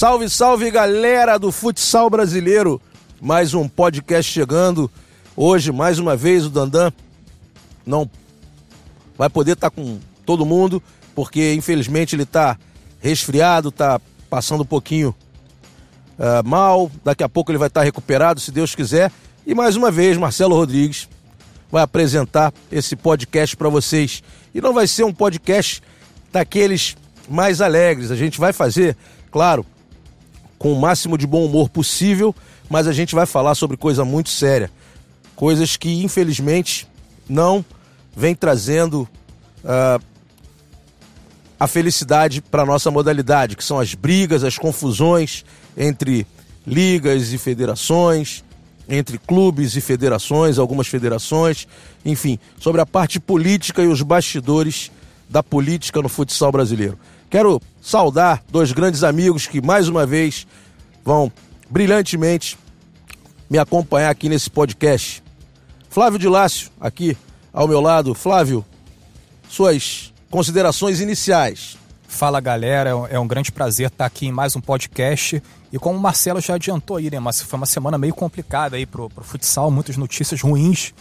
Salve, salve galera do futsal brasileiro! Mais um podcast chegando. Hoje, mais uma vez, o Dandan não vai poder estar com todo mundo, porque infelizmente ele está resfriado, está passando um pouquinho uh, mal. Daqui a pouco ele vai estar recuperado, se Deus quiser. E mais uma vez, Marcelo Rodrigues vai apresentar esse podcast para vocês. E não vai ser um podcast daqueles mais alegres. A gente vai fazer, claro, com o máximo de bom humor possível, mas a gente vai falar sobre coisa muito séria. Coisas que, infelizmente, não vem trazendo uh, a felicidade para nossa modalidade, que são as brigas, as confusões entre ligas e federações, entre clubes e federações, algumas federações, enfim, sobre a parte política e os bastidores da política no futsal brasileiro. Quero saudar dois grandes amigos que mais uma vez vão brilhantemente me acompanhar aqui nesse podcast. Flávio de Lácio, aqui ao meu lado. Flávio, suas considerações iniciais. Fala galera, é um grande prazer estar aqui em mais um podcast. E como o Marcelo já adiantou aí, né? Mas foi uma semana meio complicada aí pro, pro futsal, muitas notícias ruins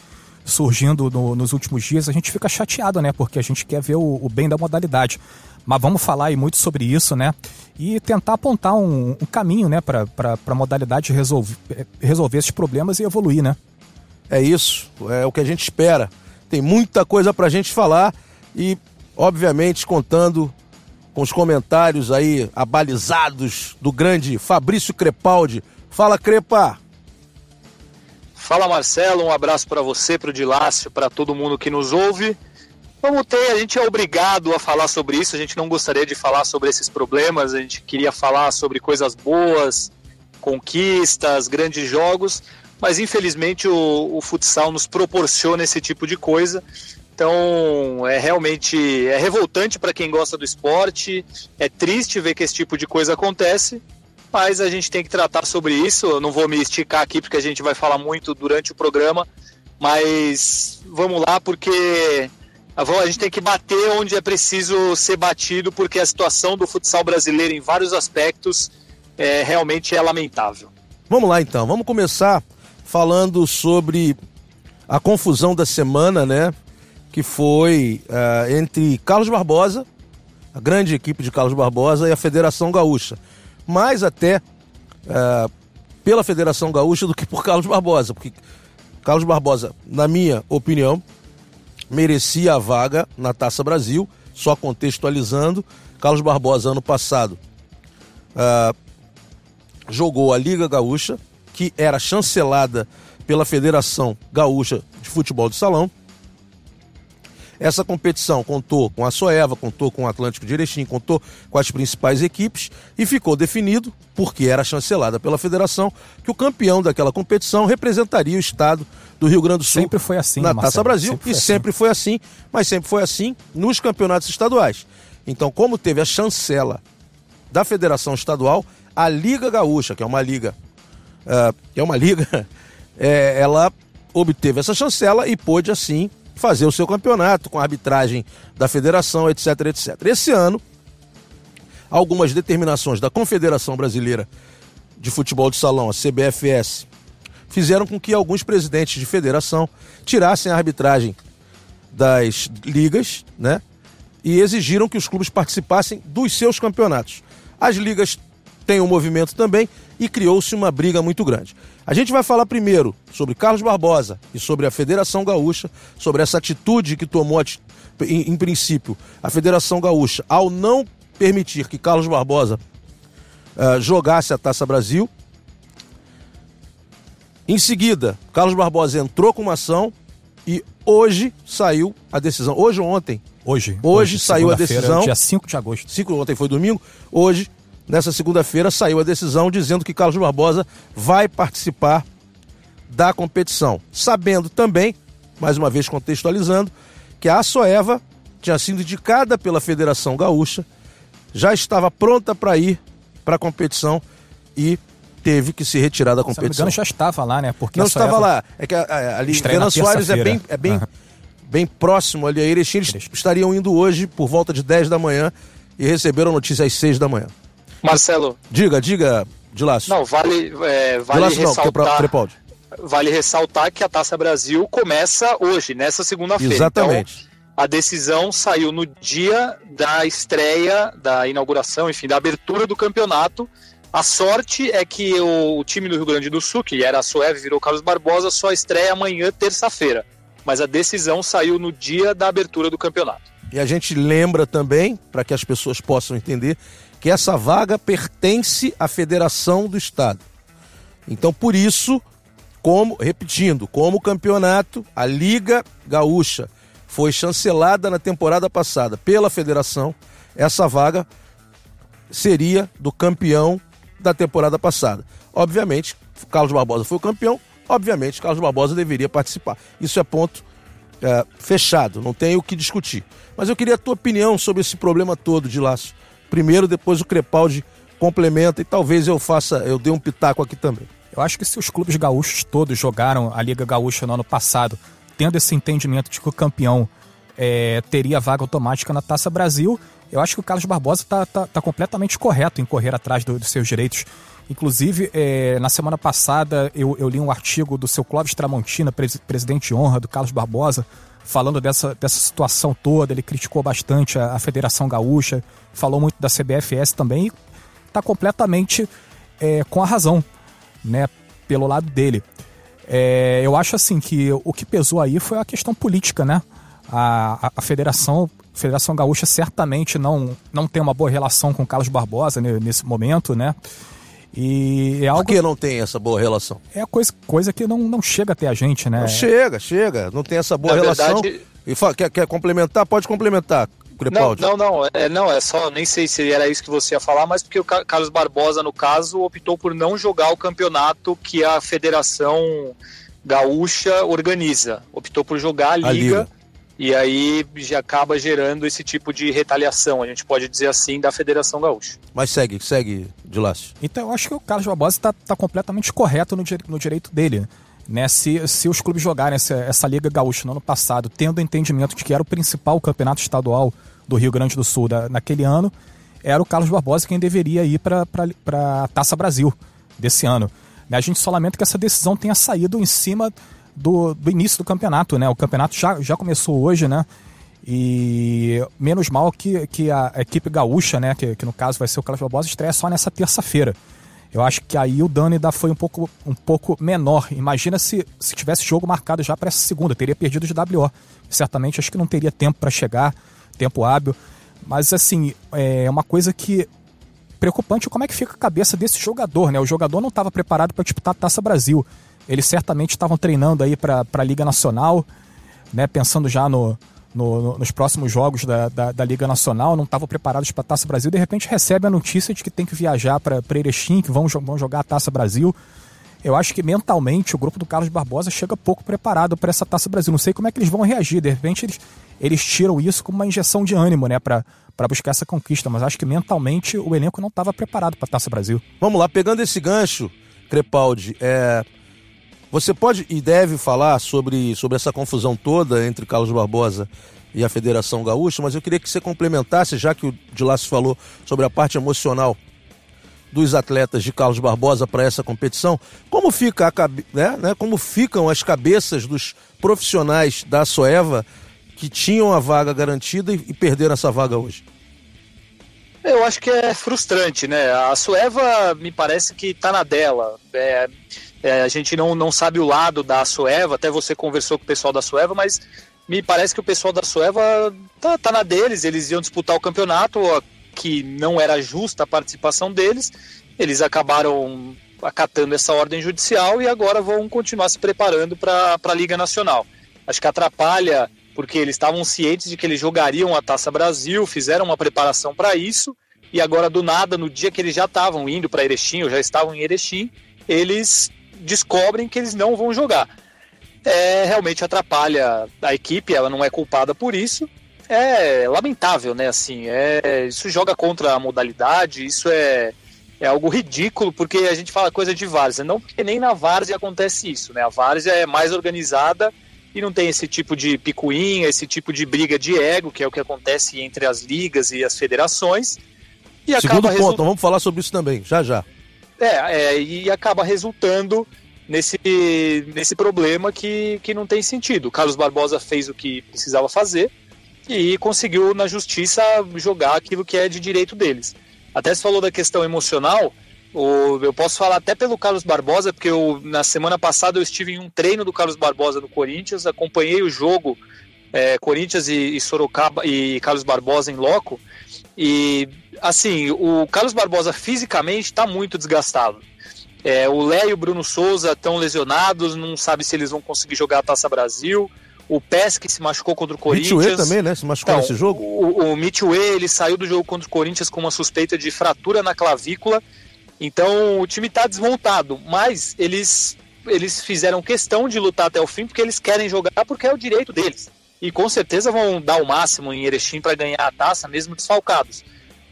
surgindo no, nos últimos dias. A gente fica chateado, né? Porque a gente quer ver o, o bem da modalidade. Mas vamos falar aí muito sobre isso, né? E tentar apontar um, um caminho, né, para a modalidade resolver, resolver esses problemas e evoluir, né? É isso, é o que a gente espera. Tem muita coisa para a gente falar e, obviamente, contando com os comentários aí abalizados do grande Fabrício Crepaldi. Fala, Crepa! Fala, Marcelo. Um abraço para você, para o Dilácio, para todo mundo que nos ouve. Vamos ter, a gente é obrigado a falar sobre isso, a gente não gostaria de falar sobre esses problemas, a gente queria falar sobre coisas boas, conquistas, grandes jogos, mas infelizmente o, o futsal nos proporciona esse tipo de coisa então é realmente é revoltante para quem gosta do esporte, é triste ver que esse tipo de coisa acontece, mas a gente tem que tratar sobre isso. Eu não vou me esticar aqui porque a gente vai falar muito durante o programa, mas vamos lá porque a gente tem que bater onde é preciso ser batido, porque a situação do futsal brasileiro em vários aspectos é, realmente é lamentável. Vamos lá então, vamos começar falando sobre a confusão da semana, né? que foi uh, entre Carlos Barbosa, a grande equipe de Carlos Barbosa, e a Federação Gaúcha. Mais até uh, pela Federação Gaúcha do que por Carlos Barbosa, porque Carlos Barbosa, na minha opinião, merecia a vaga na Taça Brasil, só contextualizando. Carlos Barbosa, ano passado, uh, jogou a Liga Gaúcha, que era chancelada pela Federação Gaúcha de Futebol de Salão. Essa competição contou com a Soeva, contou com o Atlântico de Erechim, contou com as principais equipes e ficou definido, porque era chancelada pela federação, que o campeão daquela competição representaria o estado do Rio Grande do Sul. Sempre foi assim, Na Marcelo, Taça Brasil sempre e assim. sempre foi assim, mas sempre foi assim nos campeonatos estaduais. Então, como teve a chancela da Federação Estadual, a Liga Gaúcha, que é uma liga, uh, é uma liga, é, ela obteve essa chancela e pôde assim fazer o seu campeonato com a arbitragem da federação, etc, etc. Esse ano, algumas determinações da Confederação Brasileira de Futebol de Salão, a CBFS, fizeram com que alguns presidentes de federação tirassem a arbitragem das ligas, né? E exigiram que os clubes participassem dos seus campeonatos. As ligas têm um movimento também e criou-se uma briga muito grande. A gente vai falar primeiro sobre Carlos Barbosa e sobre a Federação Gaúcha, sobre essa atitude que tomou, em, princípio, a Federação Gaúcha ao não permitir que Carlos Barbosa uh, jogasse a Taça Brasil. Em seguida, Carlos Barbosa entrou com uma ação e hoje saiu a decisão. Hoje ou ontem? Hoje. Hoje, hoje saiu a decisão. Dia 5 de agosto. 5 ontem foi domingo. Hoje nessa segunda-feira saiu a decisão dizendo que Carlos Barbosa vai participar da competição. Sabendo também, mais uma vez contextualizando, que a Soeva tinha sido indicada pela Federação Gaúcha, já estava pronta para ir para a competição e teve que se retirar da competição. Se não me engano, já estava lá, né? Porque não estava lá. É que ali Renan Soares é bem, é bem, uhum. bem próximo ali a Erechim. Eles estariam indo hoje por volta de 10 da manhã e receberam a notícia às 6 da manhã. Marcelo. Diga, diga, de laço. Não, vale, é, vale laço ressaltar. Não, que é vale ressaltar que a Taça Brasil começa hoje, nessa segunda-feira. Exatamente. Então, a decisão saiu no dia da estreia, da inauguração, enfim, da abertura do campeonato. A sorte é que o, time do Rio Grande do Sul, que era a Sueve, virou Carlos Barbosa, só estreia amanhã, terça-feira. Mas a decisão saiu no dia da abertura do campeonato. E a gente lembra também, para que as pessoas possam entender, que essa vaga pertence à Federação do Estado. Então, por isso, como, repetindo, como o campeonato, a Liga Gaúcha foi chancelada na temporada passada pela federação, essa vaga seria do campeão da temporada passada. Obviamente, Carlos Barbosa foi o campeão, obviamente, Carlos Barbosa deveria participar. Isso é ponto é, fechado, não tem o que discutir. Mas eu queria a tua opinião sobre esse problema todo de laço. Primeiro, depois o Crepaldi complementa e talvez eu faça, eu dê um pitaco aqui também. Eu acho que se os clubes gaúchos todos jogaram a Liga Gaúcha no ano passado tendo esse entendimento de que o campeão é, teria vaga automática na Taça Brasil, eu acho que o Carlos Barbosa está tá, tá completamente correto em correr atrás do, dos seus direitos. Inclusive, é, na semana passada, eu, eu, li um artigo do seu Clóvis Tramontina, pres, presidente de honra do Carlos Barbosa, falando dessa, dessa situação toda. Ele criticou bastante a, a Federação Gaúcha, falou muito da CBFS também e está completamente é, com a razão, né, pelo lado dele. É, eu acho assim que o que pesou aí foi a questão política, né? A, a, a federação, a Federação Gaúcha certamente não, não tem uma boa relação com o Carlos Barbosa nesse momento, né? E é algo... Por que não tem essa boa relação? É coisa, coisa que não, não chega até a gente, né? Não chega, chega. Não tem essa boa Na relação. Verdade... E fala, quer, quer complementar? Pode complementar. Crepaldi. Não, não, não, é, não, é só, nem sei se era isso que você ia falar, mas porque o Carlos Barbosa, no caso, optou por não jogar o campeonato que a Federação Gaúcha organiza. Optou por jogar a Liga, a Liga. E aí já acaba gerando esse tipo de retaliação, a gente pode dizer assim, da Federação Gaúcha. Mas segue, segue, de laço. Então eu acho que o Carlos Barbosa está tá completamente correto no, no direito dele. Né, se, se os clubes jogarem essa, essa Liga Gaúcha no ano passado, tendo o entendimento de que era o principal campeonato estadual do Rio Grande do Sul da, naquele ano, era o Carlos Barbosa quem deveria ir para a Taça Brasil desse ano. Né, a gente só lamenta que essa decisão tenha saído em cima do, do início do campeonato. Né? O campeonato já, já começou hoje, né? E menos mal que, que a equipe gaúcha, né, que, que no caso vai ser o Carlos Barbosa, estreia só nessa terça-feira. Eu acho que aí o dano ainda foi um pouco, um pouco menor. Imagina se, se tivesse jogo marcado já para essa segunda, teria perdido de WO. Certamente acho que não teria tempo para chegar, tempo hábil. Mas assim, é uma coisa que preocupante como é que fica a cabeça desse jogador, né? O jogador não estava preparado para disputar a Taça Brasil. Eles certamente estavam treinando aí para a Liga Nacional, né? Pensando já no, no, no, nos próximos jogos da, da, da Liga Nacional, não estavam preparados para a Taça Brasil, de repente recebe a notícia de que tem que viajar para Erechim, que vão, vão jogar a Taça Brasil. Eu acho que mentalmente o grupo do Carlos Barbosa chega pouco preparado para essa Taça Brasil. Não sei como é que eles vão reagir. De repente eles, eles tiram isso como uma injeção de ânimo, né, para buscar essa conquista. Mas acho que mentalmente o elenco não estava preparado para a Taça Brasil. Vamos lá, pegando esse gancho, Crepaldi, é, você pode e deve falar sobre, sobre essa confusão toda entre Carlos Barbosa e a Federação Gaúcha, mas eu queria que você complementasse, já que o Dilácio falou sobre a parte emocional dos atletas de Carlos Barbosa para essa competição, como fica a, né, né, como ficam as cabeças dos profissionais da Soeva que tinham a vaga garantida e, e perderam essa vaga hoje? Eu acho que é frustrante, né? A Sueva me parece que está na dela. É, é, a gente não, não sabe o lado da Sueva, até você conversou com o pessoal da Sueva, mas me parece que o pessoal da Sueva tá, tá na deles, eles iam disputar o campeonato, que não era justa a participação deles, eles acabaram acatando essa ordem judicial e agora vão continuar se preparando para a Liga Nacional. Acho que atrapalha, porque eles estavam cientes de que eles jogariam a Taça Brasil, fizeram uma preparação para isso, e agora do nada, no dia que eles já estavam indo para Erechim, ou já estavam em Erechim, eles descobrem que eles não vão jogar. É, realmente atrapalha a equipe, ela não é culpada por isso. É lamentável, né? Assim, é, isso joga contra a modalidade, isso é, é algo ridículo, porque a gente fala coisa de várzea, não porque nem na várzea acontece isso, né? A várzea é mais organizada e não tem esse tipo de picuinha, esse tipo de briga de ego, que é o que acontece entre as ligas e as federações. E Segundo ponto, vamos falar sobre isso também, já já. É, é, e acaba resultando nesse, nesse problema que, que não tem sentido. O Carlos Barbosa fez o que precisava fazer e conseguiu na justiça jogar aquilo que é de direito deles. Até se falou da questão emocional, eu posso falar até pelo Carlos Barbosa, porque eu, na semana passada eu estive em um treino do Carlos Barbosa no Corinthians, acompanhei o jogo é, Corinthians e, e, Sorocaba e Carlos Barbosa em loco. E assim, o Carlos Barbosa fisicamente está muito desgastado. É, o Léo e o Bruno Souza estão lesionados, não sabe se eles vão conseguir jogar a Taça Brasil o Pesque se machucou contra o Corinthians. Mitchue também, né? Se machucou então, nesse jogo. O, o Mitchue, ele saiu do jogo contra o Corinthians com uma suspeita de fratura na clavícula. Então o time está desmontado, mas eles, eles fizeram questão de lutar até o fim porque eles querem jogar porque é o direito deles. E com certeza vão dar o máximo em Erechim para ganhar a taça, mesmo desfalcados.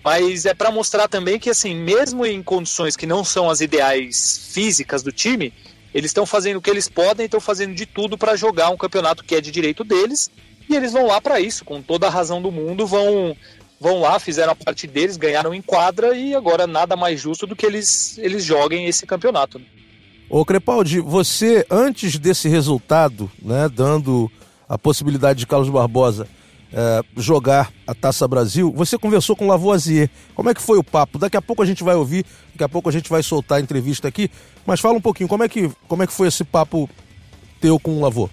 Mas é para mostrar também que, assim, mesmo em condições que não são as ideais físicas do time, eles estão fazendo o que eles podem, estão fazendo de tudo para jogar um campeonato que é de direito deles, e eles vão lá para isso, com toda a razão do mundo, vão vão lá, fizeram a parte deles, ganharam em quadra e agora nada mais justo do que eles eles joguem esse campeonato. Ô Crepaldi, você antes desse resultado, né, dando a possibilidade de Carlos Barbosa é, jogar a Taça Brasil, você conversou com o Lavoisier. Como é que foi o papo? Daqui a pouco a gente vai ouvir, daqui a pouco a gente vai soltar a entrevista aqui, mas fala um pouquinho, como é que, como é que foi esse papo teu com o Lavô?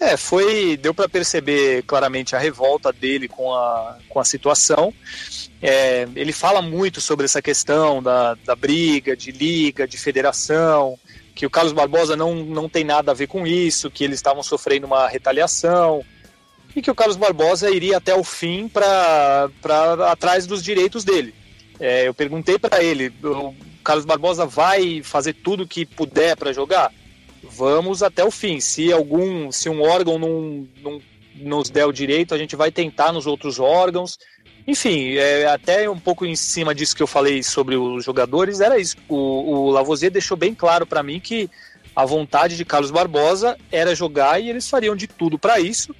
É, foi. Deu para perceber claramente a revolta dele com a, com a situação. É, ele fala muito sobre essa questão da, da briga, de liga, de federação, que o Carlos Barbosa não, não tem nada a ver com isso, que eles estavam sofrendo uma retaliação e que o Carlos Barbosa iria até o fim para atrás dos direitos dele. É, eu perguntei para ele, o Carlos Barbosa vai fazer tudo que puder para jogar? Vamos até o fim. Se algum, se um órgão não, não nos der o direito, a gente vai tentar nos outros órgãos. Enfim, é, até um pouco em cima disso que eu falei sobre os jogadores, era isso. O, o Lavoisier deixou bem claro para mim que a vontade de Carlos Barbosa era jogar e eles fariam de tudo para isso.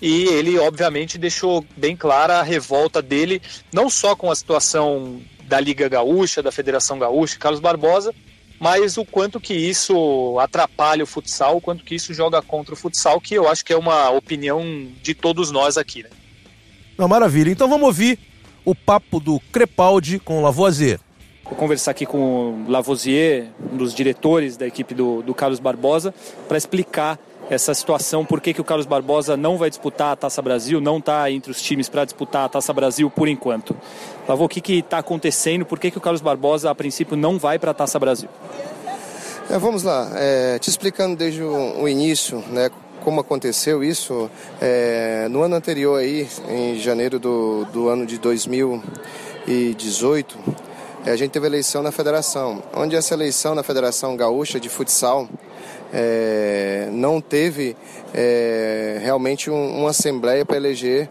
E ele, obviamente, deixou bem clara a revolta dele, não só com a situação da Liga Gaúcha, da Federação Gaúcha, Carlos Barbosa, mas o quanto que isso atrapalha o futsal, o quanto que isso joga contra o futsal, que eu acho que é uma opinião de todos nós aqui. Né? Não, maravilha. Então vamos ouvir o papo do Crepaldi com o Lavoisier. Vou conversar aqui com o Lavoisier, um dos diretores da equipe do, do Carlos Barbosa, para explicar essa situação, por que, que o Carlos Barbosa não vai disputar a Taça Brasil, não está entre os times para disputar a Taça Brasil por enquanto. Lavô, o que está acontecendo, por que, que o Carlos Barbosa a princípio não vai para a Taça Brasil? É, vamos lá, é, te explicando desde o, o, início, né, como aconteceu isso, é, no ano anterior aí, em janeiro do, do ano de 2018, é, a gente teve eleição na federação, onde essa eleição na Federação Gaúcha de Futsal é, não teve é, realmente um, uma assembleia para eleger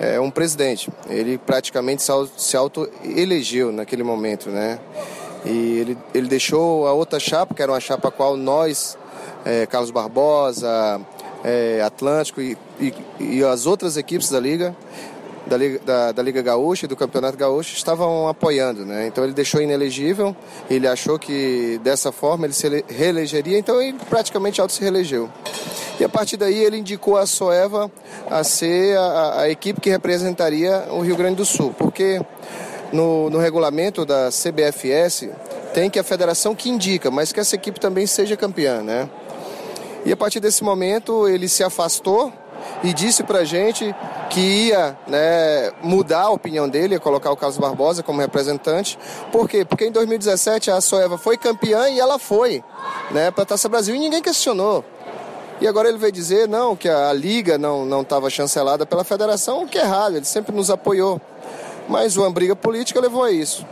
é, um presidente. Ele praticamente se auto-elegeu naquele momento, né? E ele, ele deixou a outra chapa, que era uma chapa a qual nós, é, Carlos Barbosa, é, Atlântico e, e, e as outras equipes da Liga, da Liga, da, da Liga Gaúcha e do Campeonato Gaúcho estavam apoiando, né? Então ele deixou inelegível, ele achou que dessa forma ele se reelegeria, então ele praticamente auto se reelegeu. E a partir daí ele indicou a Soeva a ser a, a equipe que representaria o Rio Grande do Sul, porque no, no regulamento da CBFS tem que a federação que indica, mas que essa equipe também seja campeã, né? E a partir desse momento ele se afastou e disse pra gente que ia né, mudar a opinião dele, ia colocar o Carlos Barbosa como representante. Por quê? Porque em 2017 a Soeva foi campeã e ela foi né, para a Taça Brasil e ninguém questionou. E agora ele veio dizer não, que a liga não estava chancelada pela federação, o que é errado, ele sempre nos apoiou. Mas uma briga política levou a isso.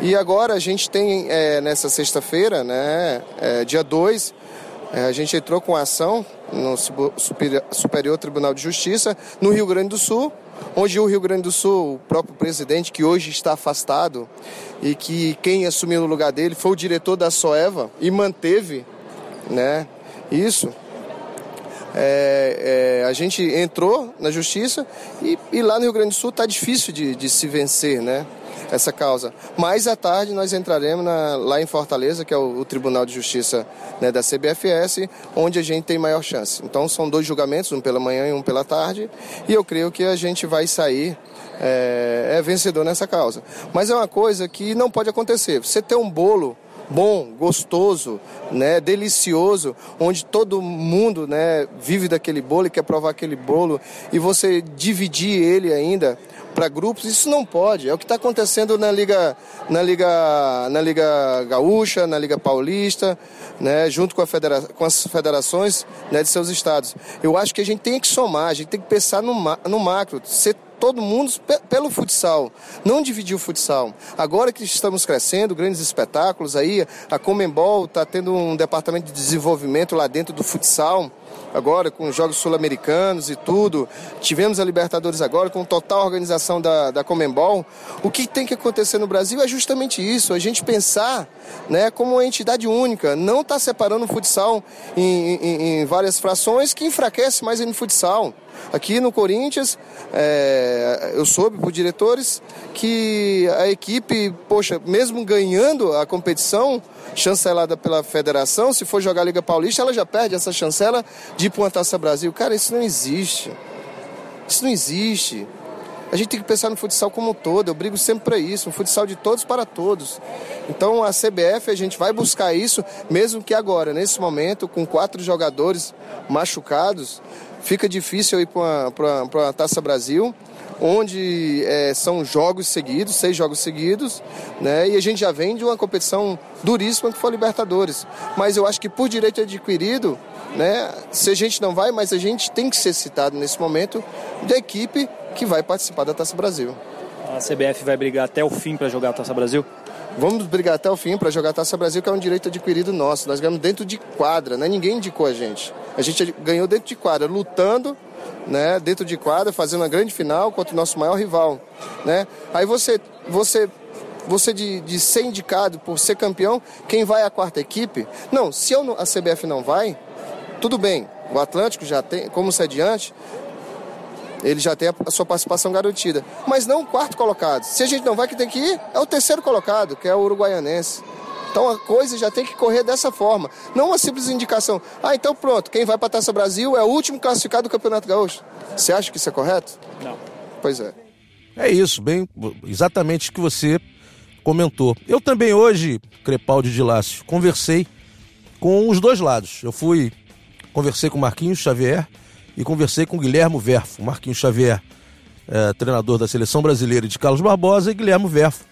E agora a gente tem é, nessa sexta-feira, né, é, dia 2, é, a gente entrou com ação no Superior Tribunal de Justiça no Rio Grande do Sul, onde o Rio Grande do Sul, o próprio presidente que hoje está afastado e que quem assumiu no lugar dele foi o diretor da Soeva e manteve, né, isso. É, é, a gente entrou na justiça e, e, lá no Rio Grande do Sul está difícil de, de, se vencer, né? Essa causa. Mais à tarde nós entraremos na, lá em Fortaleza, que é o, o Tribunal de Justiça né, da CBFS, onde a gente tem maior chance. Então são dois julgamentos, um pela manhã e um pela tarde, e eu creio que a gente vai sair é, é vencedor nessa causa. Mas é uma coisa que não pode acontecer. Você ter um bolo bom, gostoso, né, delicioso, onde todo mundo, né, vive daquele bolo e quer provar aquele bolo e você dividir ele ainda para grupos, isso não pode. É o que está acontecendo na liga, na liga, na liga gaúcha, na liga paulista, né, junto com, federa com as federações né, de seus estados. Eu acho que a gente tem que somar, a gente tem que pensar no, no macro, ser todo mundo pelo futsal, não dividir o futsal. Agora que estamos crescendo, grandes espetáculos aí, a Comembol está tendo um departamento de desenvolvimento lá dentro do futsal, agora com os Jogos Sul-Americanos e tudo. Tivemos a Libertadores agora com total organização da, da Comembol. O que tem que acontecer no Brasil é justamente isso, a gente pensar né, como uma entidade única, não está separando o futsal em, em, em várias frações que enfraquece mais o futsal. Aqui no Corinthians, é, eu soube por diretores que a equipe, poxa, mesmo ganhando a competição chancelada pela federação, se for jogar a Liga Paulista, ela já perde essa chancela de ir para uma Taça Brasil. Cara, isso não existe. Isso não existe. A gente tem que pensar no futsal como um todo, eu brigo sempre para isso, um futsal de todos para todos. Então a CBF a gente vai buscar isso, mesmo que agora, nesse momento, com quatro jogadores machucados, fica difícil ir para a Taça Brasil, onde é, são jogos seguidos, seis jogos seguidos, né? E a gente já vem de uma competição duríssima que foi a Libertadores. Mas eu acho que por direito adquirido, né? Se a gente não vai, mas a gente tem que ser citado nesse momento da equipe que vai participar da Taça Brasil. A CBF vai brigar até o fim para jogar a Taça Brasil? Vamos brigar até o fim para jogar a Taça Brasil, que é um direito adquirido nosso. Nós ganhamos dentro de quadra, né? Ninguém indicou a gente. A gente ganhou dentro de quadra, lutando, né? Dentro de quadra, fazendo uma grande final contra o nosso maior rival, né? Aí você, você, você de, de ser indicado por ser campeão, quem vai é a quarta equipe? Não, se eu, a CBF não vai, tudo bem. O Atlântico já tem, como sediante, ele já tem a sua participação garantida. Mas não o quarto colocado. Se a gente não vai, que tem que ir, é o terceiro colocado, que é o uruguaianense. Então a coisa já tem que correr dessa forma. Não uma simples indicação. Ah, então pronto, quem vai para a Taça Brasil é o último classificado do Campeonato Gaúcho. Você acha que isso é correto? Não. Pois é. É isso, bem, exatamente o que você comentou. Eu também hoje, Crepaldi de Lácio, conversei com os dois lados. Eu fui, conversei com Marquinhos Xavier, e conversei com Guilherme Verfo, Marquinhos Xavier, é, treinador da seleção brasileira de Carlos Barbosa, e Guilherme Verfo,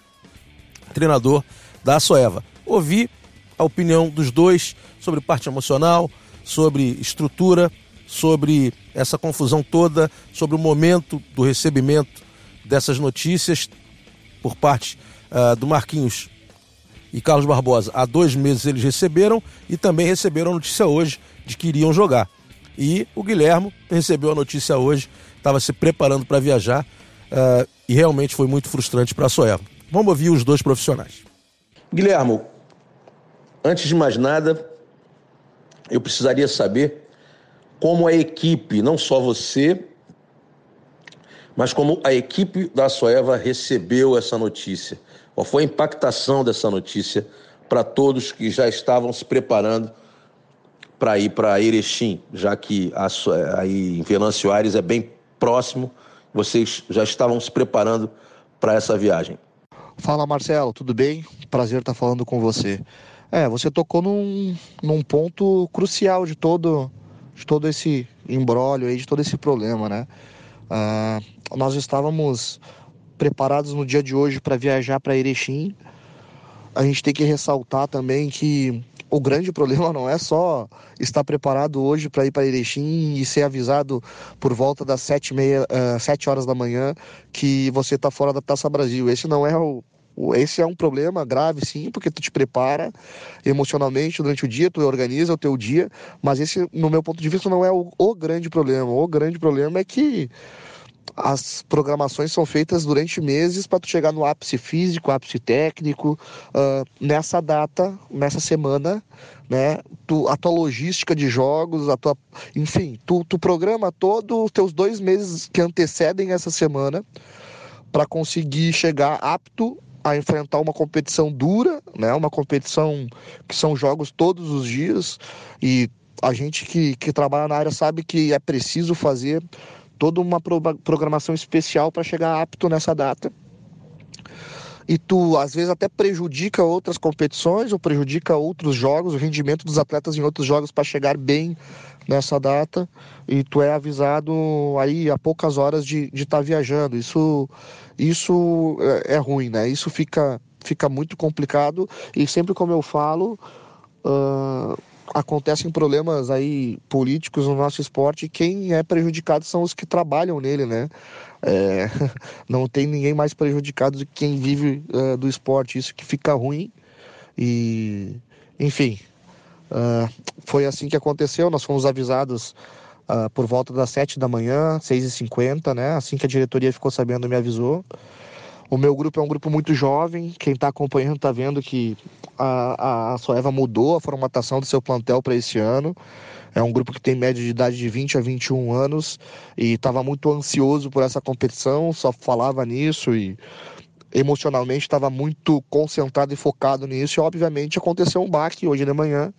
treinador da Soeva. Ouvi a opinião dos dois sobre parte emocional, sobre estrutura, sobre essa confusão toda, sobre o momento do recebimento dessas notícias por parte uh, do Marquinhos e Carlos Barbosa. Há dois meses eles receberam e também receberam a notícia hoje de que iriam jogar. E o Guilhermo recebeu a notícia hoje, estava se preparando para viajar uh, e realmente foi muito frustrante para a Soeva. Vamos ouvir os dois profissionais. Guilhermo, antes de mais nada, eu precisaria saber como a equipe, não só você, mas como a equipe da Soeva recebeu essa notícia. Qual foi a impactação dessa notícia para todos que já estavam se preparando para ir para Erechim, já que a, aí em Venâncio Aires é bem próximo, vocês já estavam se preparando para essa viagem. Fala Marcelo, tudo bem? Prazer estar falando com você. É, você tocou num, num ponto crucial de todo, de todo esse embrólio aí, de todo esse problema, né? Ah, nós estávamos preparados no dia de hoje para viajar para Erechim. A gente tem que ressaltar também que o grande problema não é só estar preparado hoje para ir para Erechim e ser avisado por volta das sete, meia, uh, sete horas da manhã que você está fora da Taça Brasil. Esse não é o, esse é um problema grave, sim, porque tu te prepara emocionalmente durante o dia, tu organiza o teu dia, mas esse, no meu ponto de vista, não é o, o grande problema. O grande problema é que as programações são feitas durante meses para tu chegar no ápice físico, ápice técnico. Uh, nessa data, nessa semana, né? Tu, a tua logística de jogos, a tua, enfim, tu, tu programa todos os teus dois meses que antecedem essa semana para conseguir chegar apto a enfrentar uma competição dura, né? Uma competição que são jogos todos os dias e a gente que, que trabalha na área sabe que é preciso fazer toda uma programação especial para chegar apto nessa data. E tu, às vezes, até prejudica outras competições ou prejudica outros jogos, o rendimento dos atletas em outros jogos para chegar bem nessa data. E tu é avisado aí a poucas horas de estar tá viajando. Isso, isso é, é ruim, né? Isso fica, fica muito complicado. E sempre como eu falo. Uh, acontecem problemas aí políticos no nosso esporte e quem é prejudicado são os que trabalham nele, né? É, não tem ninguém mais prejudicado do que quem vive uh, do esporte, isso que fica ruim e enfim uh, foi assim que aconteceu, nós fomos avisados uh, por volta das sete da manhã, seis e cinquenta, né? Assim que a diretoria ficou sabendo me avisou o meu grupo é um grupo muito jovem. Quem está acompanhando está vendo que a, a, Soeva mudou a formatação do seu plantel para esse ano. É um grupo que tem média de idade de 20 a 21 anos e estava muito ansioso por essa competição, só falava nisso e emocionalmente estava muito concentrado e focado nisso. E obviamente aconteceu um baque hoje de manhã,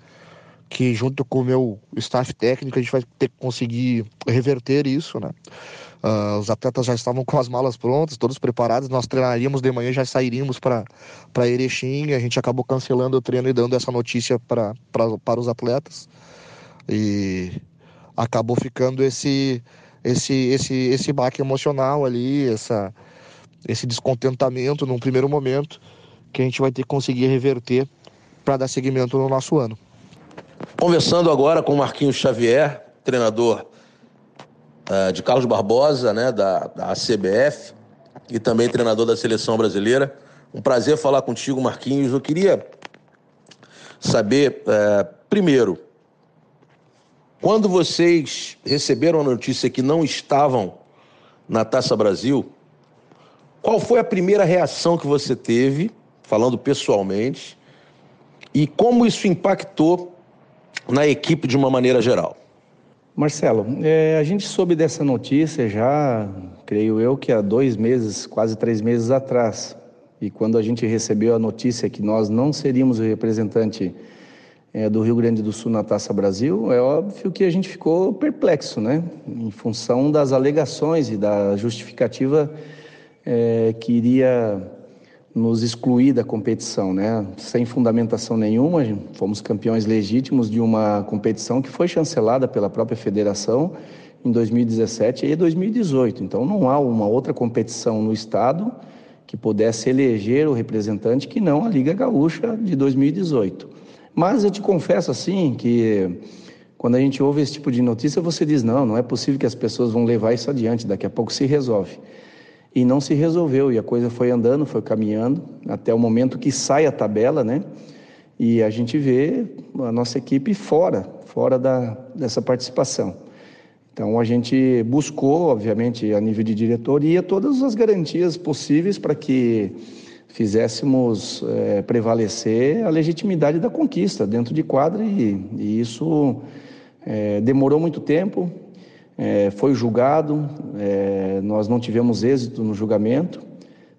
que junto com o meu staff técnico a gente vai ter que conseguir reverter isso, né? Uh, os atletas já estavam com as malas prontas, todos preparados. Nós treinaríamos de manhã, já sairíamos para Erechim. A gente acabou cancelando o treino e dando essa notícia para os atletas. E acabou ficando esse, esse, esse, esse baque emocional ali, essa, esse descontentamento num primeiro momento que a gente vai ter que conseguir reverter para dar seguimento no nosso ano. Conversando agora com o Marquinhos Xavier, treinador uh, de Carlos Barbosa, né, da, da CBF, e também treinador da seleção brasileira. Um prazer falar contigo, Marquinhos. Eu queria saber, uh, primeiro, quando vocês receberam a notícia que não estavam na Taça Brasil, qual foi a primeira reação que você teve, falando pessoalmente, e como isso impactou na equipe de uma maneira geral? Marcelo, é, a gente soube dessa notícia já, creio eu, que há dois meses, quase três meses atrás. E quando a gente recebeu a notícia que nós não seríamos o representante é, do Rio Grande do Sul na Taça Brasil, é óbvio que a gente ficou perplexo, né? Em função das alegações e da justificativa é, que iria nos excluir da competição, né? Sem fundamentação nenhuma, fomos campeões legítimos de uma competição que foi chancelada pela própria federação em 2017 e 2018. Então não há uma outra competição no estado que pudesse eleger o representante que não a Liga Gaúcha de 2018. Mas eu te confesso assim que quando a gente ouve esse tipo de notícia, você diz: não, não é possível que as pessoas vão levar isso adiante, daqui a pouco se resolve e não se resolveu. E a coisa foi andando, foi caminhando, até o momento que sai a tabela, né? E a gente vê a nossa equipe fora, fora da, dessa participação. Então a gente buscou, obviamente, a nível de diretoria, todas as garantias possíveis para que fizéssemos é, prevalecer a legitimidade da conquista dentro de quadra e, e isso é, demorou muito tempo, é, foi julgado, é, nós não tivemos êxito no julgamento,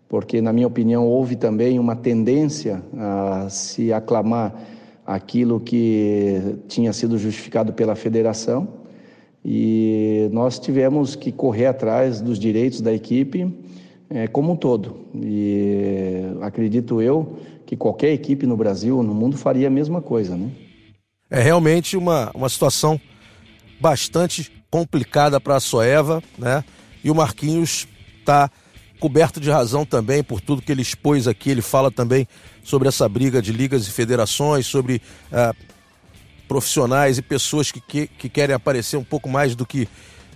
porque, na minha opinião, houve também uma tendência a se aclamar aquilo que tinha sido justificado pela federação, e nós tivemos que correr atrás dos direitos da equipe é, como um todo. E acredito eu que qualquer equipe no Brasil, no mundo, faria a mesma coisa. Né? É realmente uma, uma situação bastante complicada para a Soeva, né? E o Marquinhos está coberto de razão também por tudo que ele expôs aqui. Ele fala também sobre essa briga de ligas e federações, sobre uh, profissionais e pessoas que, que, que querem aparecer um pouco mais do que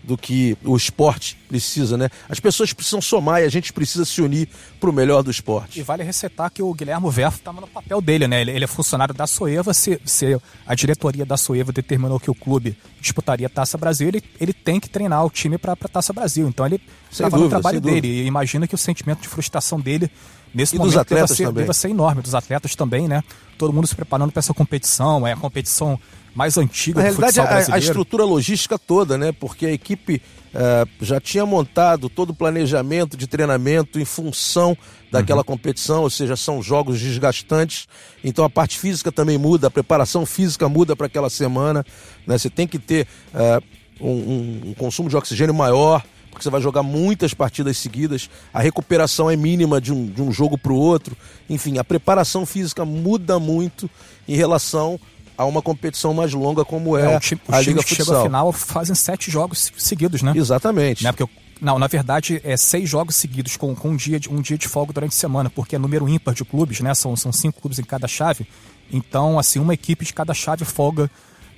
do que o esporte precisa, né? As pessoas precisam somar e a gente precisa se unir para o melhor do esporte. E vale ressaltar que o Guilherme Verfo estava no papel dele, né? Ele, ele, é funcionário da Soeva, se, se a diretoria da Soeva determinou que o clube disputaria a Taça Brasil, ele, ele tem que treinar o time para a Taça Brasil. Então ele estava no trabalho dele. E imagina que o sentimento de frustração dele nesse e momento dos atletas deva ser, deva ser enorme, dos atletas também, né? Todo mundo se preparando para essa competição, é a competição mais antiga Na do realidade, futsal a, a brasileiro. estrutura logística toda, né? Porque a equipe eh, já tinha montado todo o planejamento de treinamento em função daquela competição, ou seja, são jogos desgastantes. Então a parte física também muda, a preparação física muda para aquela semana. Né? Você tem que ter eh, um, um- um consumo de oxigênio maior, porque você vai jogar muitas partidas seguidas. A recuperação é mínima de um, de um jogo para o outro. Enfim, a preparação física muda muito em relação a uma competição mais longa como é, É, o time, a Liga que chegam à final fazem sete jogos se- seguidos, né? Exatamente. Né? Porque, não, na verdade, é seis jogos seguidos com, com um, dia de, um dia de folga durante a semana, porque é número ímpar de clubes, né? São, são cinco clubes em cada chave. Então, assim, uma equipe de cada chave folga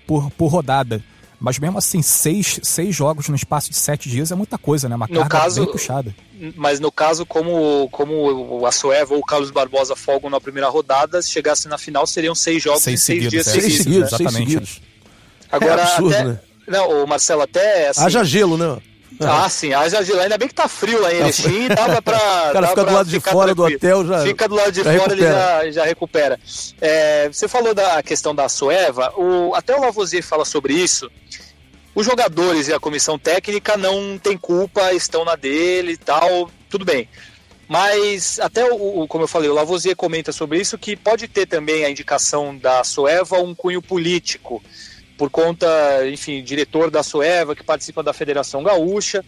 por, por rodada. Mas mesmo assim, seis, seis jogos no espaço de sete dias é muita coisa, né? Uma No carga caso- bem puxada. Mas no caso, como, como a Sueva ou o Carlos Barbosa folgam na primeira rodada, se chegasse na final, seriam seis jogos Seis em seis seguidos, dias é. seis seguidos. seguidos, né? seis exatamente. seguidos. Agora, É absurdo, até, né? Não, o Marcelo, até assim, Haja gelo, né? Ah, sim, haja gelo. Ainda bem que tá frio lá em Erechim, dava pra. O cara fica do lado de fora do hotel já. Fica do lado de já fora, ele recupera. já, já recupera. É, você falou da questão da Sueva, o, até o Lavoisier fala sobre isso. Os jogadores e a comissão técnica não têm culpa, estão na dele e tal, tudo bem. Mas até o, o- como eu falei, o Lavoisier comenta sobre isso que pode ter também a indicação da Sueva um cunho político, por conta, enfim, diretor da Sueva que participa da Federação Gaúcha,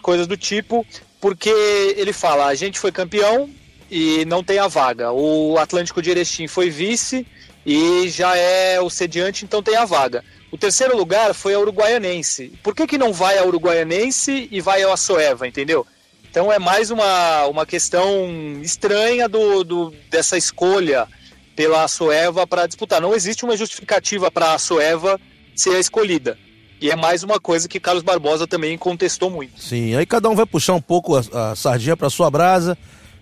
coisas do tipo, porque ele fala, a gente foi campeão e não tem a vaga. O Atlântico de Erechim foi vice e já é o sediante, então tem a vaga. O terceiro lugar foi a Uruguaianense. Por que, que não vai a Uruguaianense e vai a Soeva, entendeu? Então é mais uma, uma questão estranha do, do, dessa escolha pela Soeva para disputar. Não existe uma justificativa para a Soeva ser a escolhida. E é mais uma coisa que Carlos Barbosa também contestou muito. Sim, aí cada um vai puxar um pouco a, a sardinha para sua brasa,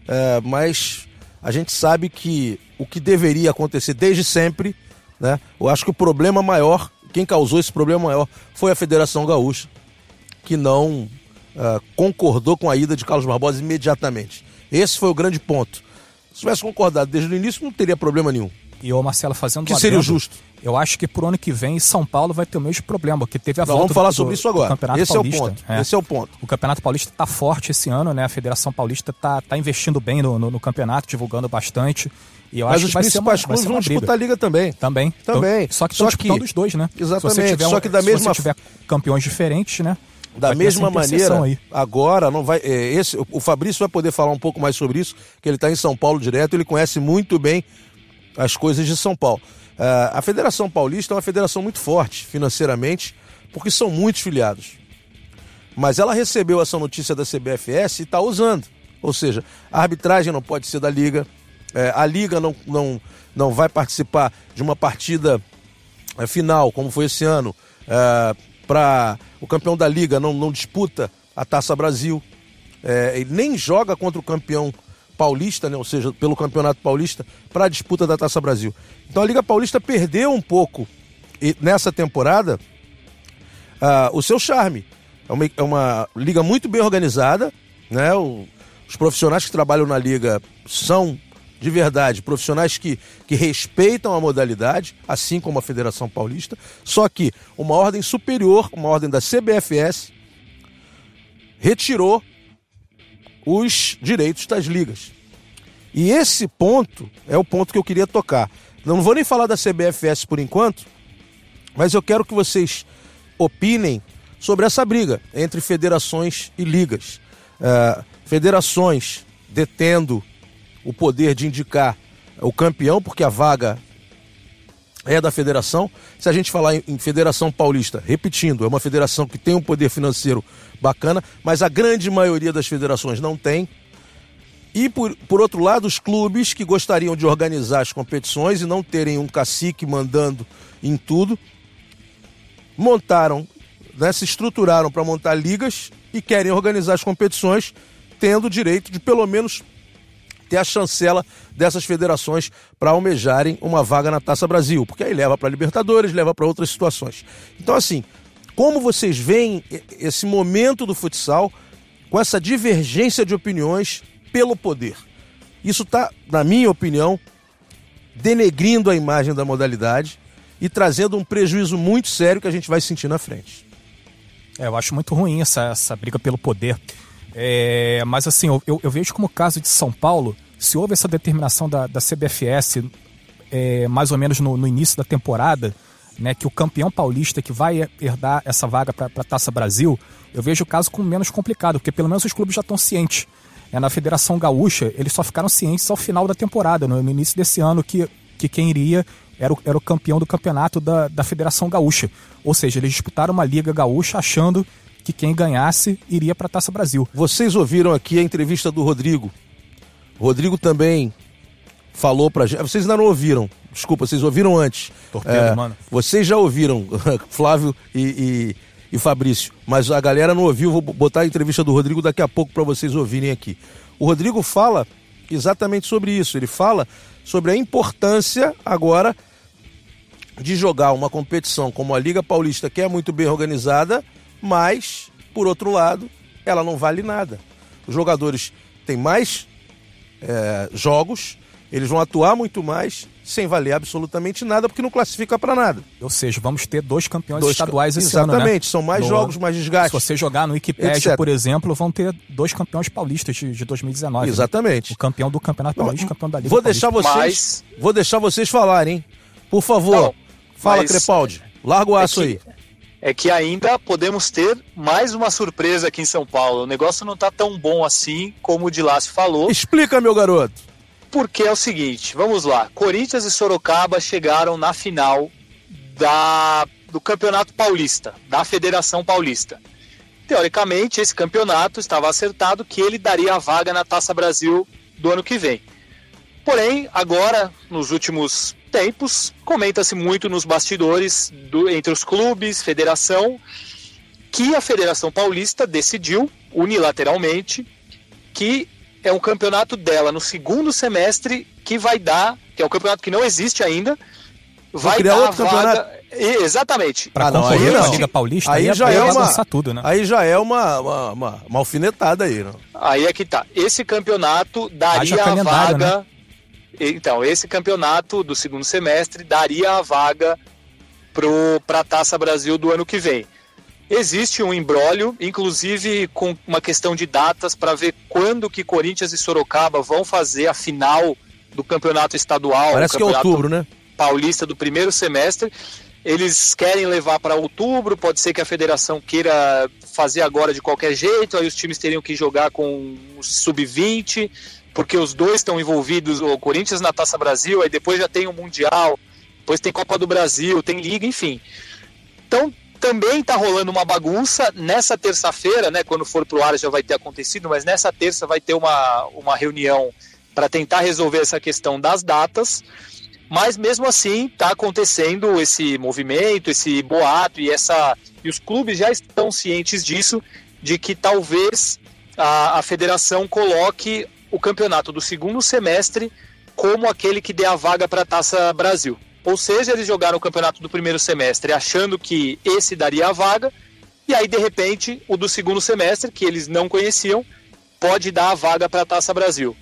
é, mas a gente sabe que o que deveria acontecer desde sempre, né? Eu acho que o problema maior, quem causou esse problema maior, foi a Federação Gaúcha, que não é, concordou com a ida de Carlos Barbosa imediatamente. Esse foi o grande ponto. Se tivesse concordado desde o início, não teria problema nenhum. E o Marcelo fazendo Que um seria o justo. Eu acho que pro ano que vem São Paulo vai ter o mesmo problema, porque teve a volta vamos falar do, sobre isso agora. Esse é o Paulista. ponto. Esse é o ponto. O Campeonato Paulista está forte esse ano, né? A Federação Paulista tá, tá investindo bem no, no, no campeonato, divulgando bastante. E eu Mas acho os que vai ser uma, principais clubes vão disputar a liga também. Também. Também. Então, só que Só estão disputando que- os dois, né? Exatamente. Se você tiver, um- Só que da se mesma- você tiver campeões diferentes, né? Da mesma maneira, aí. agora não vai. é, esse, o Fabrício vai poder falar um pouco mais sobre isso, que ele está em São Paulo direto, ele conhece muito bem as coisas de São Paulo. Ah, a Federação Paulista é uma federação muito forte financeiramente, porque são muitos filiados. Mas ela recebeu essa notícia da CBFS e está usando. Ou seja, a arbitragem não pode ser da Liga, é, a Liga não, não, não vai participar de uma partida é, final, como foi esse ano, para o campeão da Liga não, não disputa a Taça Brasil, é, ele nem joga contra o campeão paulista, né, ou seja, pelo Campeonato Paulista, para a disputa da Taça Brasil. Então a Liga Paulista perdeu um pouco nessa temporada ah, o seu charme. É uma, é uma liga muito bem organizada, né? O- os profissionais que trabalham na liga são de verdade profissionais que, que respeitam a modalidade, assim como a Federação Paulista, só que uma ordem superior, uma ordem da CBFS, retirou os direitos das ligas. E esse ponto é o ponto que eu queria tocar. Não vou nem falar da CBFS por enquanto, mas eu quero que vocês opinem sobre essa briga entre federações e ligas. É, federações detendo o poder de indicar o campeão, porque a vaga é da federação. Se a gente falar em, Federação Paulista, repetindo, é uma federação que tem um poder financeiro bacana, mas a grande maioria das federações não tem. E por, por outro lado, os clubes que gostariam de organizar as competições e não terem um cacique mandando em tudo, montaram, né, se estruturaram para montar ligas e querem organizar as competições, tendo o direito de pelo menos ter a chancela dessas federações para almejarem uma vaga na Taça Brasil, porque aí leva para Libertadores, leva para outras situações. Então, assim, como vocês veem esse momento do futsal com essa divergência de opiniões pelo poder? Isso está, na minha opinião, denegrindo a imagem da modalidade e trazendo um prejuízo muito sério que a gente vai sentir na frente. É, eu acho muito ruim essa, essa briga pelo poder. É, mas assim, eu, eu, vejo como caso de São Paulo, se houve essa determinação da, da CBFS é, mais ou menos no, no, início da temporada, né, que o campeão paulista que vai herdar essa vaga para a Taça Brasil, eu vejo o caso como menos complicado, porque pelo menos os clubes já estão cientes. É, na Federação Gaúcha, eles só ficaram cientes ao final da temporada, no, no início desse ano, que, que quem iria era o, era o campeão do campeonato da, da Federação Gaúcha. Ou seja, eles disputaram uma Liga Gaúcha achando que quem ganhasse iria para a Taça Brasil. Vocês ouviram aqui a entrevista do Rodrigo. O Rodrigo também falou pra gente. Vocês ainda não ouviram. Desculpa, vocês ouviram antes. Torpedo, é, mano. Vocês já ouviram, Flávio e, e, e, Fabrício. Mas a galera não ouviu. Vou botar a entrevista do Rodrigo daqui a pouco para vocês ouvirem aqui. O Rodrigo fala exatamente sobre isso. Ele fala sobre a importância agora de jogar uma competição como a Liga Paulista, que é muito bem organizada, mas, por outro lado, ela não vale nada. Os jogadores têm mais é, jogos, eles vão atuar muito mais sem valer absolutamente nada, porque não classifica para nada. Ou seja, vamos ter dois campeões dois estaduais esse Exatamente, ano, né? Exatamente, são mais no... jogos, mais desgaste. Se você jogar no Wikipedia, por exemplo, vão ter dois campeões paulistas de, de 2019. Né? Exatamente. Né? O campeão do Campeonato Paulista e o campeão da Liga Vou deixar vocês, mas... vou deixar vocês falarem, hein? Por favor. Não, fala, mas... Crepaldi. Larga o aço é que... aí é que ainda podemos ter mais uma surpresa aqui em São Paulo. O negócio não está tão bom assim como o de lá se falou. Explica, meu garoto. Porque é o seguinte, vamos lá. Corinthians e Sorocaba chegaram na final da, do Campeonato Paulista, da Federação Paulista. Teoricamente, esse campeonato estava acertado que ele daria a vaga na Taça Brasil do ano que vem. Porém, agora, nos últimos tempos, comenta-se muito nos bastidores do, entre os clubes, federação, que a Federação Paulista decidiu unilateralmente que é um campeonato dela no segundo semestre que vai dar, que é um campeonato que não existe ainda, vai criar dar outro vaga... campeonato. Exatamente. Para ah, concorrer com a Liga Paulista, aí, aí já é uma, tudo, né? Aí já é uma, uma, uma, uma alfinetada aí, não? Aí é que tá. Esse campeonato daria a vaga né? Então, esse campeonato do segundo semestre daria a vaga para a Taça Brasil do ano que vem. Existe um embrólio, inclusive com uma questão de datas para ver quando que Corinthians e Sorocaba vão fazer a final do campeonato estadual. Parece que é outubro, né? Paulista do primeiro semestre. Eles querem levar para outubro, pode ser que a federação queira fazer agora de qualquer jeito, aí os times teriam que jogar com sub-20 porque os dois estão envolvidos, o Corinthians na Taça Brasil, aí depois já tem o Mundial, depois tem Copa do Brasil, tem Liga, enfim. Então também está rolando uma bagunça nessa terça-feira, né? Quando for pro ar já vai ter acontecido, mas nessa terça vai ter uma, uma reunião para tentar resolver essa questão das datas. Mas mesmo assim está acontecendo esse movimento, esse boato e essa e os clubes já estão cientes disso, de que talvez a, a federação coloque o campeonato do segundo semestre como aquele que dê a vaga para a Taça Brasil. Ou seja, eles jogaram o campeonato do primeiro semestre achando que esse daria a vaga, e aí de repente o do segundo semestre, que eles não conheciam, pode dar a vaga para a Taça Brasil.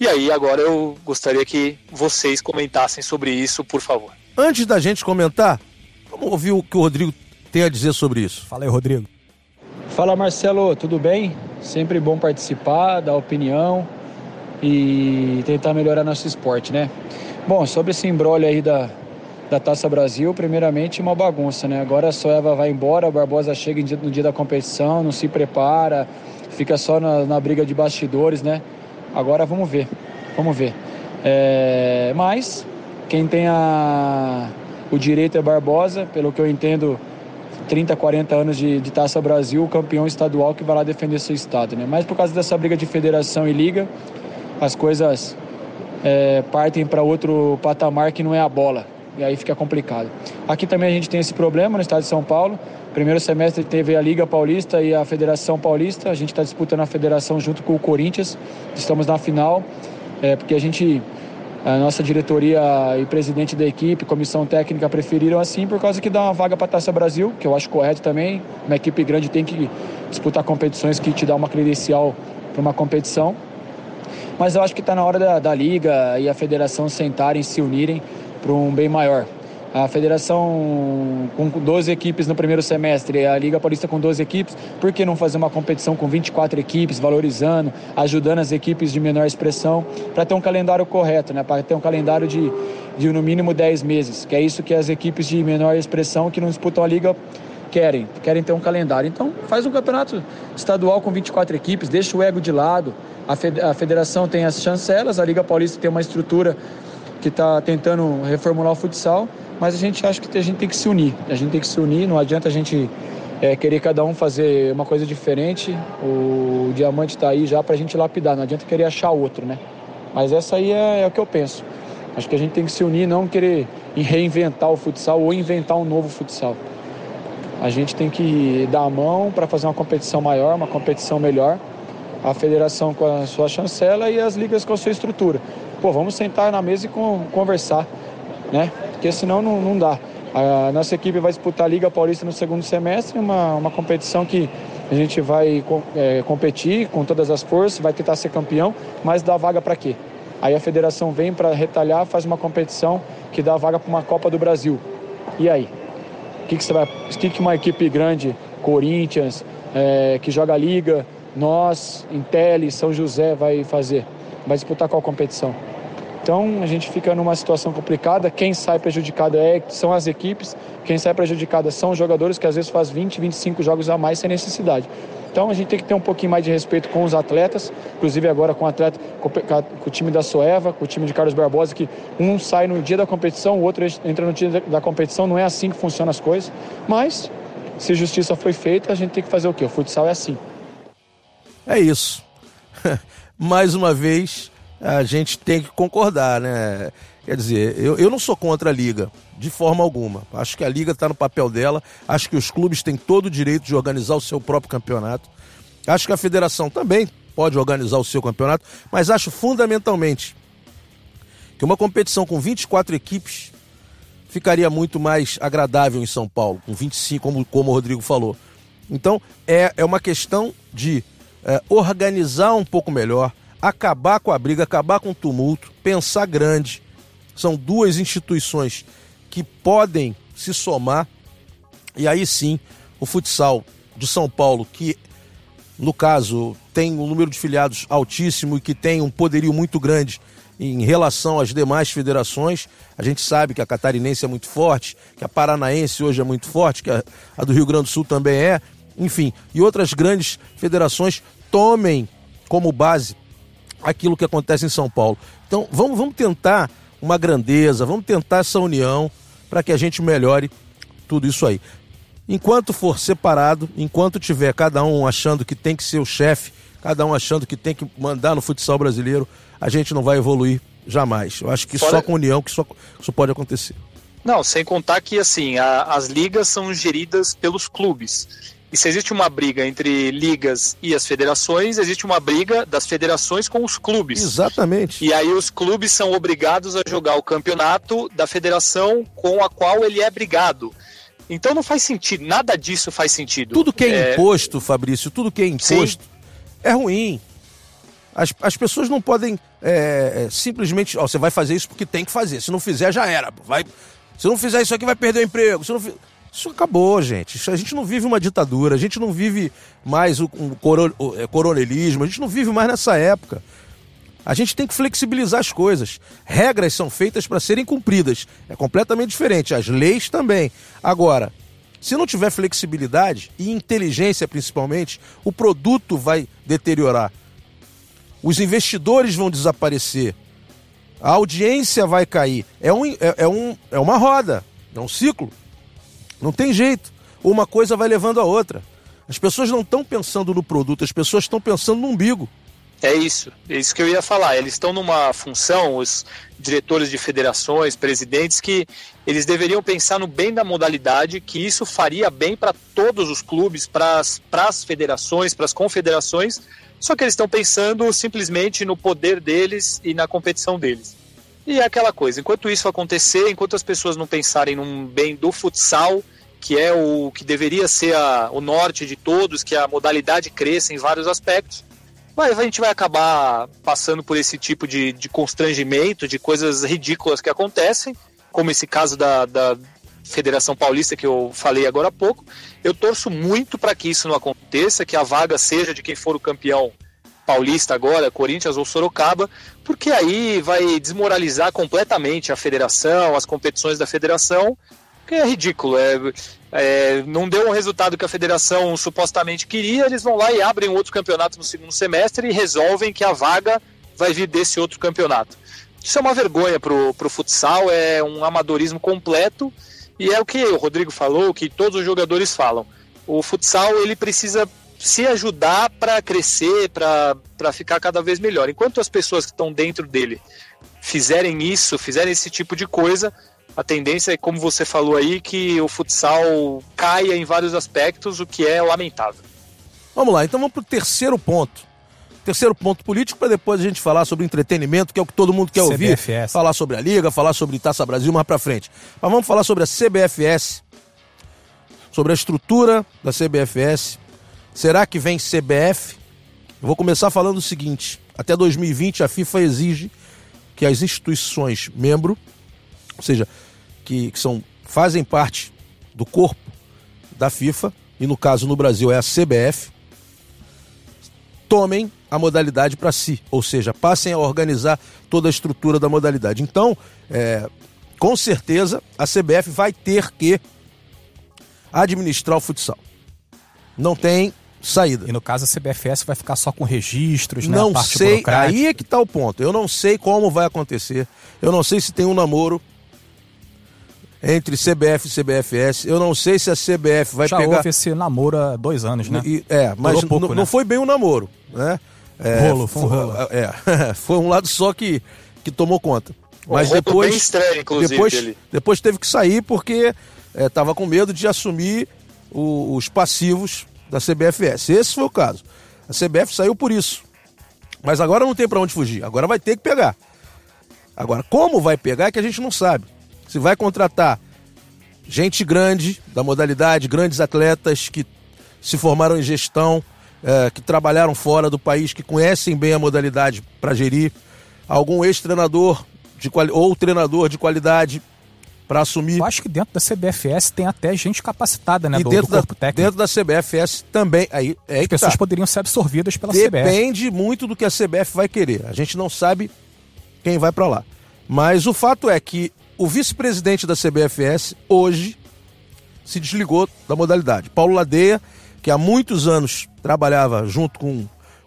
E aí agora eu gostaria que vocês comentassem sobre isso, por favor. Antes da gente comentar, vamos ouvir o que o Rodrigo tem a dizer sobre isso. Fala aí, Rodrigo. Fala Marcelo, tudo bem? Sempre bom participar, dar opinião e tentar melhorar nosso esporte, né? Bom, sobre esse embrólio aí da, da Taça Brasil, primeiramente uma bagunça, né? Agora a Soeva vai embora, a Barbosa chega no dia da competição, não se prepara, fica só na, na briga de bastidores, né? Agora vamos ver, vamos ver. É, mas quem tem a, o direito é Barbosa, pelo que eu entendo, 30, 40 anos de, de Taça Brasil, campeão estadual que vai lá defender seu estado, né? Mas por causa dessa briga de federação e liga, as coisas é, partem para outro patamar que não é a bola. E aí fica complicado. Aqui também a gente tem esse problema no estado de São Paulo. Primeiro semestre teve a Liga Paulista e a Federação Paulista. A gente está disputando a federação junto com o Corinthians. Estamos na final, é, porque a gente a nossa diretoria e presidente da equipe, comissão técnica preferiram assim por causa que dá uma vaga para a Taça Brasil, que eu acho correto também. Uma equipe grande tem que disputar competições que te dá uma credencial para uma competição. Mas eu acho que está na hora da, da liga e a federação sentarem, se unirem para um bem maior. a federação com 12 equipes no primeiro semestre, a Liga Paulista com 12 equipes, por que não fazer uma competição com 24 equipes, valorizando, ajudando as equipes de menor expressão, para ter um calendário correto, né? para ter um calendário de, de no mínimo 10 meses, que é isso que as equipes de menor expressão que não disputam a Liga querem, querem ter um calendário. Então, faz um campeonato estadual com 24 equipes, deixa o ego de lado. A federação tem as chancelas, a Liga Paulista tem uma estrutura que está tentando reformular o futsal mas a gente acha que a gente tem que se unir. A gente tem que se unir, não adianta a gente é, querer cada um fazer uma coisa diferente. O diamante está aí já para a gente lapidar, não adianta querer achar outro, né? Mas essa aí é, é o que eu penso. Acho que a gente tem que se unir, não querer reinventar o futsal ou inventar um novo futsal. A gente tem que dar a mão para fazer uma competição maior, uma competição melhor. A federação com a sua chancela e as ligas com a sua estrutura. Pô, vamos sentar na mesa e conversar, né? porque senão não, não dá. A nossa equipe vai disputar a Liga Paulista no segundo semestre, uma, uma competição que a gente vai é, competir com todas as forças, vai tentar ser campeão, mas dá vaga para quê? Aí a federação vem para retalhar, faz uma competição que dá vaga para uma Copa do Brasil. E aí? O que, que que, uma equipe grande, Corinthians, é, que joga Liga, nós, Intel, São José, vai fazer? Vai disputar qual competição? Então a gente fica numa situação complicada. Quem sai prejudicado é, são as equipes, quem sai prejudicado são os jogadores que às vezes faz 20, 25 jogos a mais sem necessidade. Então a gente tem que ter um pouquinho mais de respeito com os atletas, inclusive agora com o atleta, com o time da Soeva, com o time de Carlos Barbosa, que um sai no dia da competição, o outro entra no dia da competição, não é assim que funcionam as coisas. Mas se justiça foi feita, a gente tem que fazer o quê? O futsal é assim. É isso. mais uma vez, a gente tem que concordar, né? Quer dizer, eu, eu não sou contra a Liga, de forma alguma. Acho que a Liga está no papel dela, acho que os clubes têm todo o direito de organizar o seu próprio campeonato. Acho que a federação também pode organizar o seu campeonato, mas acho fundamentalmente que uma competição com 24 equipes ficaria muito mais agradável em São Paulo, com 25, como, como o Rodrigo falou. Então, é, é uma questão de é, organizar um pouco melhor, acabar com a briga, acabar com o tumulto, pensar grande. São duas instituições que podem se somar e aí sim o futsal de São Paulo, que no caso tem um número de filiados altíssimo e que tem um poderio muito grande em relação às demais federações. A gente sabe que a catarinense é muito forte, que a paranaense hoje é muito forte, que a, a do Rio Grande do Sul também é, enfim, e outras grandes federações tomem como base aquilo que acontece em São Paulo. Então vamos, vamos tentar uma grandeza, vamos tentar essa união para que a gente melhore tudo isso aí. Enquanto for separado, enquanto tiver cada um achando que tem que ser o chefe, cada um achando que tem que mandar no futsal brasileiro, a gente não vai evoluir jamais. Eu acho que Fora... só com união que isso, isso pode acontecer. Não, sem contar que assim, a, as ligas são geridas pelos clubes. E se existe uma briga entre ligas e as federações, existe uma briga das federações com os clubes. Exatamente. E aí os clubes são obrigados a jogar o campeonato da federação com a qual ele é brigado. Então não faz sentido, nada disso faz sentido. Tudo que é, é... imposto, Fabrício, tudo que é imposto Sim. é ruim. As, as pessoas não podem é, é simplesmente, ó, você vai fazer isso porque tem que fazer. Se não fizer, já era. Vai, se não fizer isso aqui, vai perder o emprego. Se não. Isso acabou, gente. A gente não vive uma ditadura, a gente não vive mais o, um o, é, coronelismo, a gente não vive mais nessa época. A gente tem que flexibilizar as coisas. Regras são feitas para serem cumpridas. É completamente diferente. As leis também. Agora, se não tiver flexibilidade e inteligência principalmente, o produto vai deteriorar. Os investidores vão desaparecer. A audiência vai cair. É, um, é, é, um, é uma roda, é um ciclo. Não tem jeito. Uma coisa vai levando a outra. As pessoas não estão pensando no produto, as pessoas estão pensando no umbigo. É isso, é isso que eu ia falar. Eles estão numa função, os diretores de federações, presidentes, que eles deveriam pensar no bem da modalidade, que isso faria bem para todos os clubes, para as federações, para as confederações, só que eles estão pensando simplesmente no poder deles e na competição deles. E é aquela coisa, enquanto isso acontecer, enquanto as pessoas não pensarem num bem do futsal, que é o que deveria ser a, o norte de todos, que a modalidade cresça em vários aspectos, a gente vai acabar passando por esse tipo de, de constrangimento, de coisas ridículas que acontecem, como esse caso da, da Federação Paulista que eu falei agora há pouco. Eu torço muito para que isso não aconteça, que a vaga seja de quem for o campeão paulista agora, Corinthians ou Sorocaba, porque aí vai desmoralizar completamente a federação, as competições da federação, que é ridículo. É, é, não deu um resultado que a federação supostamente queria, eles vão lá e abrem outro campeonato no segundo semestre e resolvem que a vaga vai vir desse outro campeonato. Isso é uma vergonha para o futsal, é um amadorismo completo e é o que o Rodrigo falou, o que todos os jogadores falam. O futsal ele precisa se ajudar para crescer, para ficar cada vez melhor. Enquanto as pessoas que estão dentro dele fizerem isso, fizerem esse tipo de coisa, a tendência é, como você falou aí, que o futsal caia em vários aspectos, o que é lamentável. Vamos lá, então vamos para o terceiro ponto. Terceiro ponto político para depois a gente falar sobre entretenimento, que é o que todo mundo quer ouvir. CBFS. Falar sobre a Liga, falar sobre Taça Brasil mais para frente. Mas vamos falar sobre a CBFS, sobre a estrutura da CBFS. Será que vem CBF? Eu vou começar falando o seguinte: até 2020 a FIFA exige que as instituições membro, ou seja, que, que são, fazem parte do corpo da FIFA, e no caso no Brasil é a CBF, tomem a modalidade para si, ou seja, passem a organizar toda a estrutura da modalidade. Então, é, com certeza, a CBF vai ter que administrar o futsal. Não tem saída. E no caso a CBFS vai ficar só com registros, né? Não sei, aí é que está o ponto. Eu não sei como vai acontecer. Eu não sei se tem um namoro entre CBF e CBFS. Eu não sei se a CBF vai Já pegar. Já houve esse namoro há dois anos, né? E, é, mas pouco, né? não foi bem um namoro, né? É, rolo, foi um rolo. É, foi um lado só que, que tomou conta. Mas um depois, bem estranho, inclusive, depois, depois teve que sair porque estava é, com medo de assumir o, os passivos da CBFS. Esse foi o caso. A CBF saiu por isso. Mas agora não tem para onde fugir. Agora vai ter que pegar. Agora, como vai pegar é que a gente não sabe. Se vai contratar gente grande da modalidade, grandes atletas que se formaram em gestão, é, que trabalharam fora do país, que conhecem bem a modalidade para gerir, algum ex-treinador ou treinador de qualidade para assumir. Eu acho que dentro da CBFS tem até gente capacitada, né? E do, dentro, do corpo da, técnico. dentro da CBFS também. Aí, é As pessoas tá. poderiam ser absorvidas pela Depende CBF. Depende muito do que a CBF vai querer. A gente não sabe quem vai para lá. Mas o fato é que o vice-presidente da CBFS hoje se desligou da modalidade. Paulo Ladeia, que há muitos anos trabalhava junto com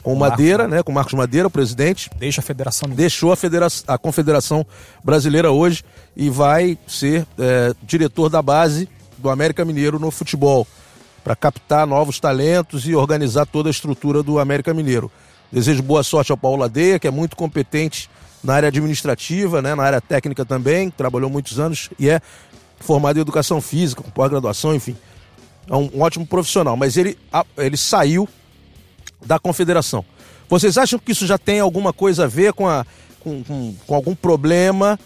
com o Madeira, Marcos, né, com Marcos Madeira, o presidente. Deixa a federação. Deixou a, federação, a Confederação Brasileira hoje e vai ser é, diretor da base do América Mineiro no futebol, para captar novos talentos e organizar toda a estrutura do América Mineiro. Desejo boa sorte ao Paulo Ladeia, que é muito competente na área administrativa, né, na área técnica também, trabalhou muitos anos e é formado em educação física, com pós-graduação, enfim. É um, um ótimo profissional, mas ele, ele saiu da confederação. Vocês acham que isso já tem alguma coisa a ver com, a, com, com, com algum problema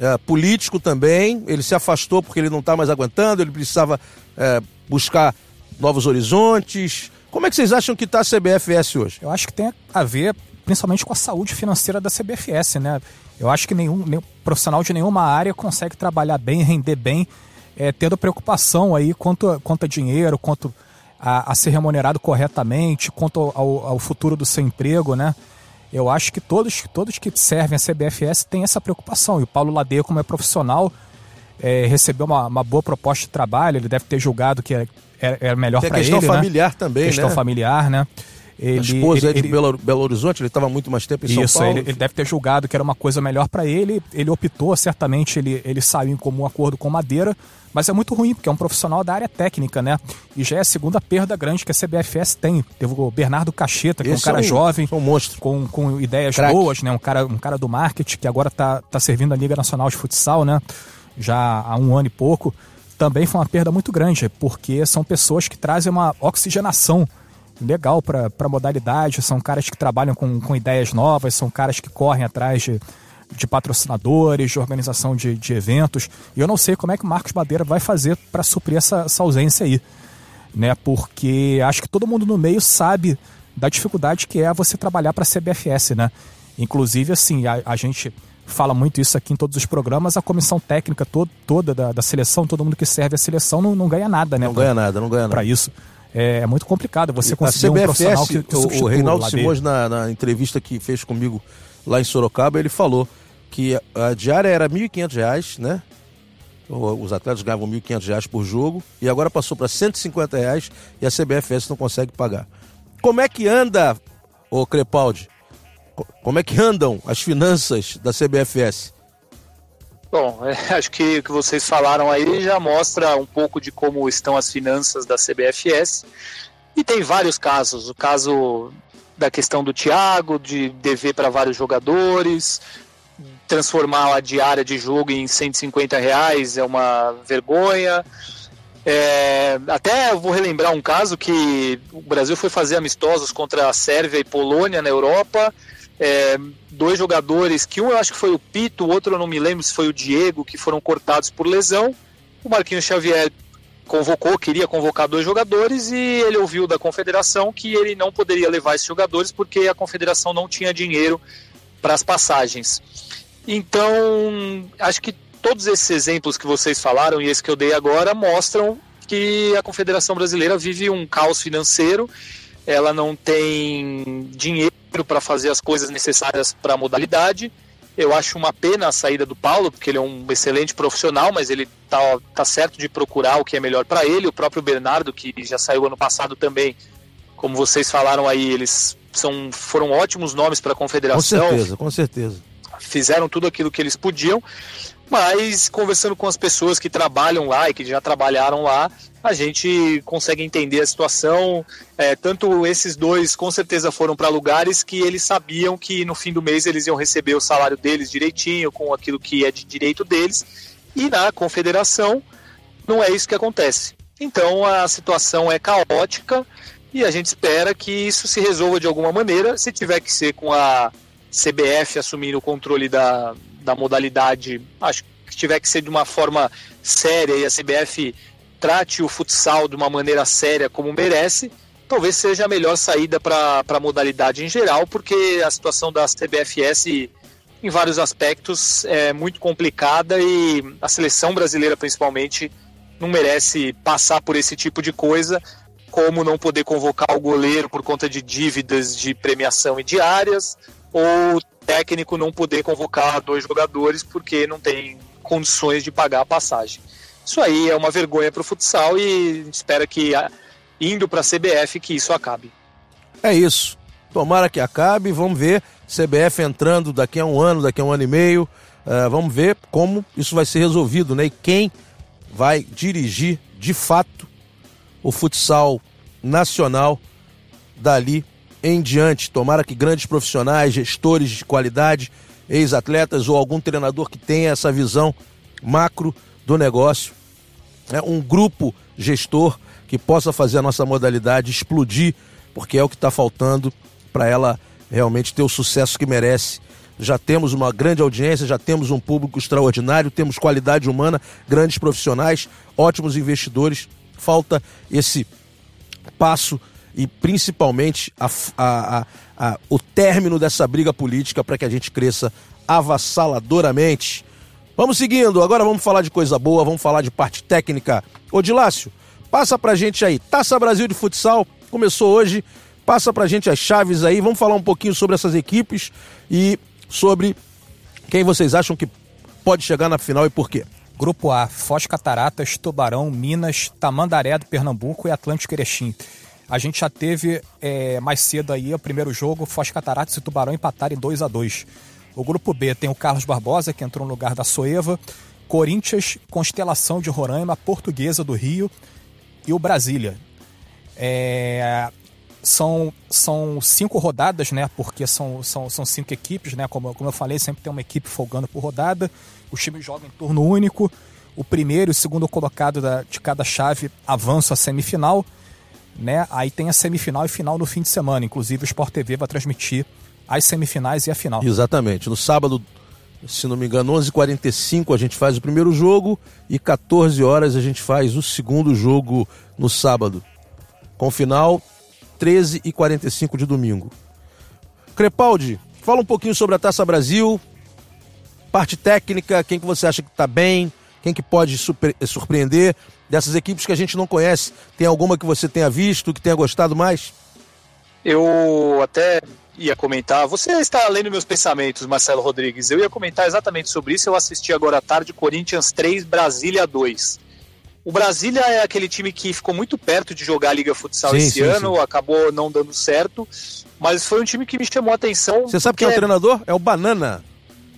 é, político também? Ele se afastou porque ele não está mais aguentando, ele precisava é, buscar novos horizontes. Como é que vocês acham que está a CBFS hoje? Eu acho que tem a ver principalmente com a saúde financeira da CBFS, né? Eu acho que nenhum, nenhum profissional de nenhuma área consegue trabalhar bem, render bem, é, tendo preocupação aí quanto, quanto a dinheiro, quanto a, a ser remunerado corretamente, quanto ao, ao, futuro do seu emprego, né? Eu acho que todos, todos que servem a CBFS têm essa preocupação. E o Paulo Ladeia, como é profissional, é, recebeu uma, uma, boa proposta de trabalho, ele deve ter julgado que era, era melhor para ele. questão familiar né? também, questão né? familiar, né? Ele, a esposa ele, é de Belo, Belo, Horizonte, ele estava muito mais tempo em isso, São Paulo. Ele, ele deve ter julgado que era uma coisa melhor para ele. Ele optou, certamente, ele, ele saiu em comum acordo com Madeira, mas é muito ruim, porque é um profissional da área técnica, né? E já é a segunda perda grande que a CBFS tem. Teve o Bernardo Cacheta, que Esse é um cara é um, jovem, um monstro. Com, com ideias Crack. boas, né? Um cara, um cara do marketing, que agora está tá servindo a Liga Nacional de Futsal, né? Já há um ano e pouco. Também foi uma perda muito grande, porque são pessoas que trazem uma oxigenação legal para a modalidade, são caras que trabalham com, com ideias novas, são caras que correm atrás de, de patrocinadores, de organização de, de eventos. E eu não sei como é que o Marcos Madeira vai fazer para suprir essa, essa ausência aí. Né? Porque acho que todo mundo no meio sabe da dificuldade que é você trabalhar para a CBFS, né? Inclusive, assim, a, a gente fala muito isso aqui em todos os programas, a comissão técnica todo, toda da, da, seleção, todo mundo que serve a seleção não, não ganha nada, né? Não pra, ganha nada, não ganha nada. Para isso. É, é, muito complicado você conseguir CBFS, um profissional que, que O, o Reinaldo Simões, na, na, entrevista que fez comigo lá em Sorocaba, ele falou que a, diária era R$ 1.500, né? Os atletas ganhavam R$ 1.500 por jogo e agora passou para 150 reais e a CBFS não consegue pagar. Como é que anda, ô Crepaldi? Como é que andam as finanças da CBFS? Bom, é, acho que o que vocês falaram aí já mostra um pouco de como estão as finanças da CBFS. E tem vários casos. O caso da questão do Thiago, de dever para vários jogadores, transformar a diária de jogo em 150 reais é uma vergonha. É, até vou relembrar um caso que o Brasil foi fazer amistosos contra a Sérvia e Polônia na Europa. É, dois jogadores, que um eu acho que foi o Pito, o outro eu não me lembro se foi o Diego, que foram cortados por lesão. O Marquinhos Xavier convocou, queria convocar dois jogadores e ele ouviu da confederação que ele não poderia levar esses jogadores porque a confederação não tinha dinheiro para as passagens. Então, acho que todos esses exemplos que vocês falaram e esse que eu dei agora mostram que a Confederação Brasileira vive um caos financeiro, ela não tem dinheiro para fazer as coisas necessárias para a modalidade. Eu acho uma pena a saída do Paulo, porque ele é um excelente profissional, mas ele tá, tá certo de procurar o que é melhor para ele. O próprio Bernardo, que já saiu ano passado também, como vocês falaram aí, eles são, foram ótimos nomes para a confederação. Com certeza, com certeza fizeram tudo aquilo que eles podiam, mas conversando com as pessoas que trabalham lá e que já trabalharam lá, a gente consegue entender a situação. É, tanto esses dois com certeza foram para lugares que eles sabiam que no fim do mês eles iam receber o salário deles direitinho, com aquilo que é de direito deles, e na confederação não é isso que acontece. Então a situação é caótica e a gente espera que isso se resolva de alguma maneira. Se tiver que ser com a CBF assumindo o controle da, da modalidade, acho que tiver que ser de uma forma séria e a CBF trate o futsal de uma maneira séria como merece, talvez seja a melhor saída para a modalidade em geral, porque a situação da CBFS em vários aspectos é muito complicada e a seleção brasileira principalmente não merece passar por esse tipo de coisa, como não poder convocar o goleiro por conta de dívidas de premiação e diárias, ou o técnico não poder convocar dois jogadores porque não tem condições de pagar a passagem. Isso aí é uma vergonha para o futsal e espera que indo para a CBF que isso acabe. É isso. Tomara que acabe. Vamos ver CBF entrando daqui a um ano, daqui a um ano e meio. Uh, vamos ver como isso vai ser resolvido, né? E quem vai dirigir de fato o futsal nacional dali em diante. Tomara que grandes profissionais, gestores de qualidade, ex-atletas ou algum treinador que tenha essa visão macro do negócio, né? um grupo gestor que possa fazer a nossa modalidade explodir, porque é o que está faltando para ela realmente ter o sucesso que merece. Já temos uma grande audiência, já temos um público extraordinário, temos qualidade humana, grandes profissionais, ótimos investidores. Falta esse passo e principalmente a, a, a, o término dessa briga política para que a gente cresça avassaladoramente. Vamos seguindo, agora vamos falar de coisa boa, vamos falar de parte técnica. Odilácio, passa pra gente aí. Taça Brasil de Futsal começou hoje. Passa pra gente as chaves aí. Vamos falar um pouquinho sobre essas equipes e sobre quem vocês acham que pode chegar na final e por quê. Grupo A: Foz Cataratas, Tubarão, Minas, Tamandaré do Pernambuco e Atlântico Erechim. A gente já teve é, mais cedo aí o primeiro jogo, Foz Cataratas e Tubarão empataram em 2 a 2 O grupo B tem o Carlos Barbosa, que entrou no lugar da Soeva, Corinthians, Constelação de Roraima, Portuguesa do Rio e o Brasília. É, são, são cinco rodadas, né? Porque são, são, são cinco equipes, né? Como, como eu falei, sempre tem uma equipe folgando por rodada. Os times jogam em turno único. O primeiro e o segundo colocado da, de cada chave avançam à semifinal né? Aí tem a semifinal e final no fim de semana. Inclusive o Sport TV vai transmitir as semifinais e a final. Exatamente. No sábado, se não me engano, 11h45 a gente faz o primeiro jogo e 14 horas a gente faz o segundo jogo no sábado. Com final 13h45 de domingo. Crepaldi, fala um pouquinho sobre a Taça Brasil. parte técnica, quem que você acha que está bem, quem que pode super, surpreender dessas equipes que a gente não conhece? Tem alguma que você tenha visto, que tenha gostado mais? Eu até ia comentar, você está lendo meus pensamentos, Marcelo Rodrigues. Eu ia comentar exatamente sobre isso. Eu assisti agora à tarde Corinthians 3, Brasília 2. O Brasília é aquele time que ficou muito perto de jogar a Liga Futsal sim, esse sim, ano, sim. acabou não dando certo, mas foi um time que me chamou a atenção. Você sabe quem é o treinador? É o Banana.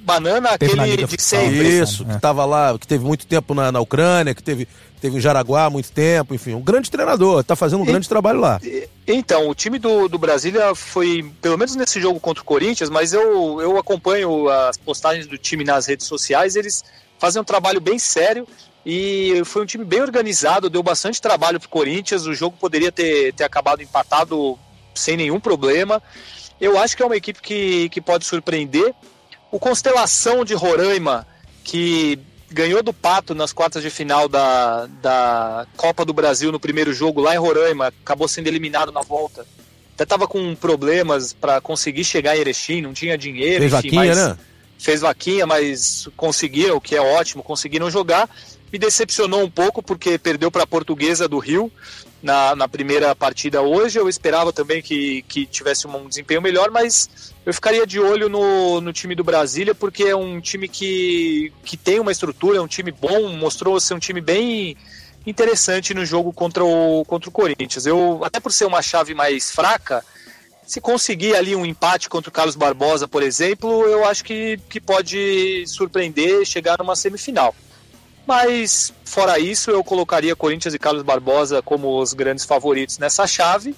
Banana, aquele de sempre. Isso, que estava lá, que teve muito tempo na, na Ucrânia, que teve, teve em Jaraguá há muito tempo, enfim, um grande treinador, está fazendo um e, grande trabalho lá. Então, o time do, do Brasília foi, pelo menos nesse jogo contra o Corinthians, mas eu, eu acompanho as postagens do time nas redes sociais, eles fazem um trabalho bem sério e foi um time bem organizado, deu bastante trabalho para o Corinthians. O jogo poderia ter, ter acabado empatado sem nenhum problema. Eu acho que é uma equipe que, que pode surpreender. O Constelação de Roraima, que ganhou do Pato nas quartas de final da, da Copa do Brasil no primeiro jogo lá em Roraima, acabou sendo eliminado na volta. Até estava com problemas para conseguir chegar em Erechim, não tinha dinheiro. Fez enfim, vaquinha, né? Fez vaquinha, mas conseguiu, o que é ótimo, conseguiram jogar. Me decepcionou um pouco porque perdeu para a Portuguesa do Rio na, na primeira partida hoje. Eu esperava também que, que tivesse um desempenho melhor, mas eu ficaria de olho no, no time do Brasília porque é um time que, que tem uma estrutura, é um time bom, mostrou ser um time bem interessante no jogo contra o, contra o Corinthians. Eu, até por ser uma chave mais fraca, se conseguir ali um empate contra o Carlos Barbosa, por exemplo, eu acho que, que pode surpreender chegar numa semifinal. Mas, fora isso, eu colocaria Corinthians e Carlos Barbosa como os grandes favoritos nessa chave.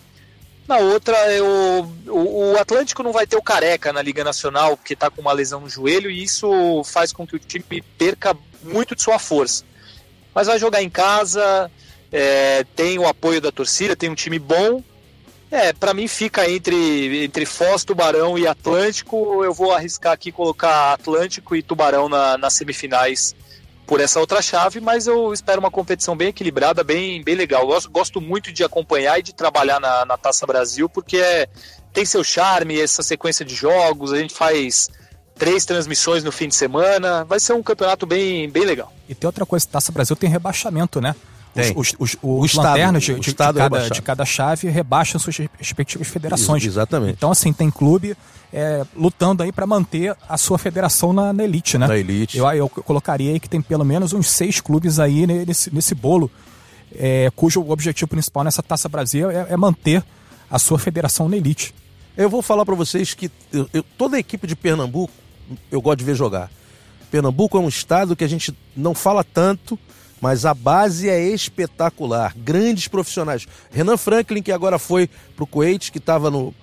Na outra, eu, o, o Atlântico não vai ter o Careca na Liga Nacional, porque está com uma lesão no joelho, e isso faz com que o time perca muito de sua força. Mas vai jogar em casa, é, tem o apoio da torcida, tem um time bom. É, para mim fica entre, entre Foz, Tubarão e Atlântico. Eu vou arriscar aqui colocar Atlântico e Tubarão na, nas semifinais por essa outra chave, mas eu espero uma competição bem equilibrada, bem, bem legal. Gosto, gosto muito de acompanhar e de trabalhar na, na Taça Brasil, porque é, tem seu charme, essa sequência de jogos, a gente faz três transmissões no fim de semana, vai ser um campeonato bem, bem legal. E tem outra coisa, Taça Brasil tem rebaixamento, né? Tem. Os, os, os, o os lanternas de, de, de, cada, de, cada, chave rebaixam suas respectivas federações. Exatamente. Então, assim, tem clube é, lutando aí para manter a sua federação na, na, elite, né? Na elite. Eu, eu colocaria aí que tem pelo menos uns seis clubes aí nesse, nesse bolo, é, cujo objetivo principal nessa Taça Brasil é, é, manter a sua federação na elite. Eu vou falar para vocês que eu, eu, toda a equipe de Pernambuco eu gosto de ver jogar. Pernambuco é um estado que a gente não fala tanto, mas a base é espetacular. Grandes profissionais. Renan Franklin, que agora foi para o Kuwait, que estava no,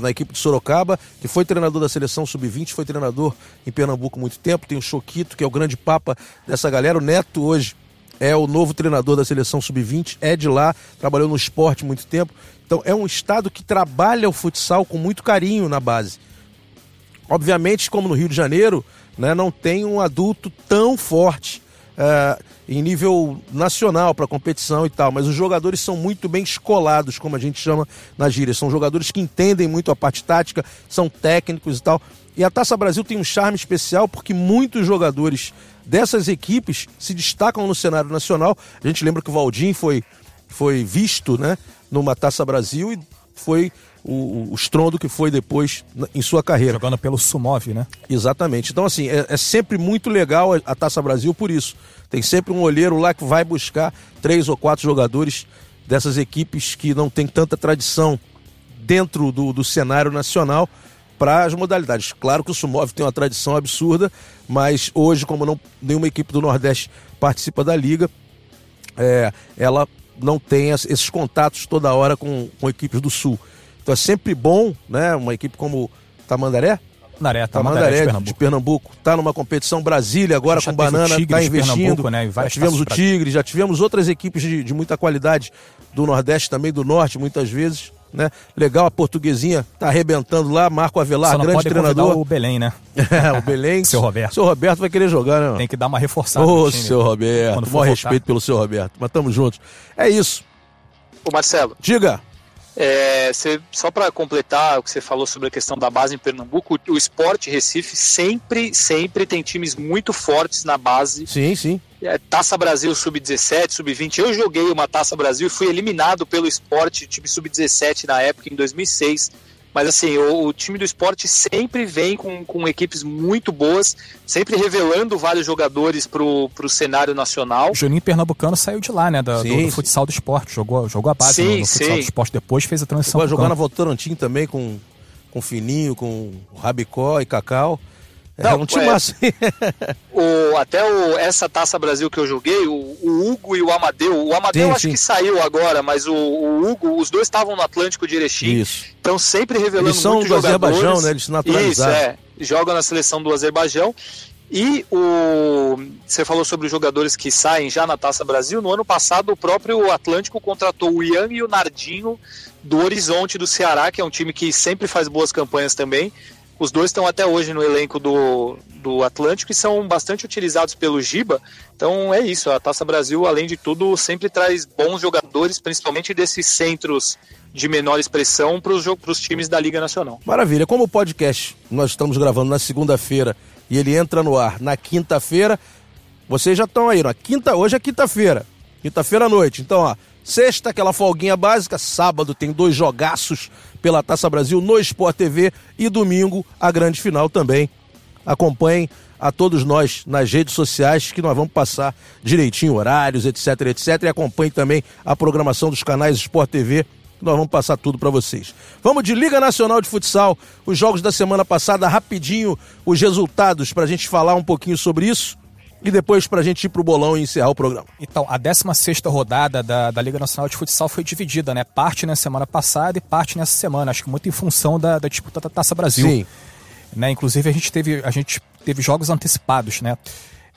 na equipe de Sorocaba, que foi treinador da seleção sub-20, foi treinador em Pernambuco muito tempo. Tem o Choquito, que é o grande papa dessa galera. O Neto hoje é o novo treinador da seleção sub-20, é de lá, trabalhou no esporte muito tempo. Então é um estado que trabalha o futsal com muito carinho na base. Obviamente, como no Rio de Janeiro, né, não tem um adulto tão forte uh, em nível nacional para competição e tal, mas os jogadores são muito bem escolados, como a gente chama na gíria. São jogadores que entendem muito a parte tática, são técnicos e tal. E a Taça Brasil tem um charme especial porque muitos jogadores dessas equipes se destacam no cenário nacional. A gente lembra que o Valdim foi, foi visto né, numa Taça Brasil e foi o, o estrondo que foi depois em sua carreira. Jogando pelo Sumov, né? Exatamente. Então, assim, é, é sempre muito legal a, a, Taça Brasil por isso. Tem sempre um olheiro lá que vai buscar três ou quatro jogadores dessas equipes que não tem tanta tradição dentro do, do cenário nacional para as modalidades. Claro que o Sumov tem uma tradição absurda, mas hoje, como não, nenhuma equipe do Nordeste participa da liga, é, ela não tem esses contatos toda hora com, com equipes do Sul. Então é sempre bom, né? Uma equipe como Tamandaré. Tamandaré, Tamandaré, de, Pernambuco. de Pernambuco. Tá numa competição Brasília agora com Banana, tá investindo. Né, já tivemos o Tigre, já tivemos outras equipes de, de muita qualidade do Nordeste também, do Norte, muitas vezes. Né? Legal, a portuguesinha tá arrebentando lá, Marco Avelar, grande pode treinador. o Belém, né? é, o Belém. seu Roberto. Seu Roberto vai querer jogar, né? Tem que dar uma reforçada. Ô, seu Roberto, maior respeito pelo seu Roberto. Mas tamo juntos. É isso. O Marcelo. Diga. É, você, só para completar o que você falou sobre a questão da base em Pernambuco, o Esporte Recife sempre, sempre tem times muito fortes na base. Sim, sim. É, Taça Brasil Sub-17, Sub-20. Eu joguei uma Taça Brasil e fui eliminado pelo Esporte, time Sub-17 na época, em 2006 mas assim, o, o, time do esporte sempre vem com, com equipes muito boas, sempre revelando vários jogadores para o cenário nacional. O Juninho Pernambucano saiu de lá, né? Da, sim, do, do, futsal do esporte, jogou, jogou a base sim, no, no futsal do esporte, depois fez a transição. Vai jogar na Votorantim também com, com Fininho, com Rabicó e Cacau. É Não, um time é, assim. o, até o, essa Taça Brasil que eu joguei, o, o Hugo e o Amadeu. O Amadeu sim, acho sim. que saiu agora, mas o, o, Hugo, os dois estavam no Atlântico de Erechim. Isso. Então sempre revelando Eles são do. Azerbaijão, né? Eles se naturalizaram. Isso, é. Jogam na seleção do Azerbaijão. E o você falou sobre os jogadores que saem já na Taça Brasil. No ano passado, o próprio Atlântico contratou o Ian e o Nardinho do Horizonte do Ceará, que é um time que sempre faz boas campanhas também. Os dois estão até hoje no elenco do, do Atlântico e são bastante utilizados pelo Giba. Então é isso, a Taça Brasil, além de tudo, sempre traz bons jogadores, principalmente desses centros de menor expressão para os times da Liga Nacional. Maravilha. Como o podcast nós estamos gravando na segunda-feira e ele entra no ar na quinta-feira, vocês já estão aí, na quinta, hoje é quinta-feira, quinta-feira à noite. Então, ó, sexta aquela folguinha básica, sábado tem dois jogaços pela Taça Brasil no Sport TV e domingo a grande final também. Acompanhem a todos nós nas redes sociais que nós vamos passar direitinho horários, etc, etc. E acompanhe também a programação dos canais Sport TV. Nós vamos passar tudo para vocês. Vamos de Liga Nacional de Futsal, os jogos da semana passada, rapidinho, os resultados para a gente falar um pouquinho sobre isso e depois para a gente ir para o bolão e encerrar o programa. Então, a 16 rodada da, da Liga Nacional de Futsal foi dividida, né? Parte na semana passada e parte nessa semana. Acho que muito em função da, da disputa da Taça Brasil. Sim. Né? Inclusive, a gente teve, a gente teve jogos antecipados, né?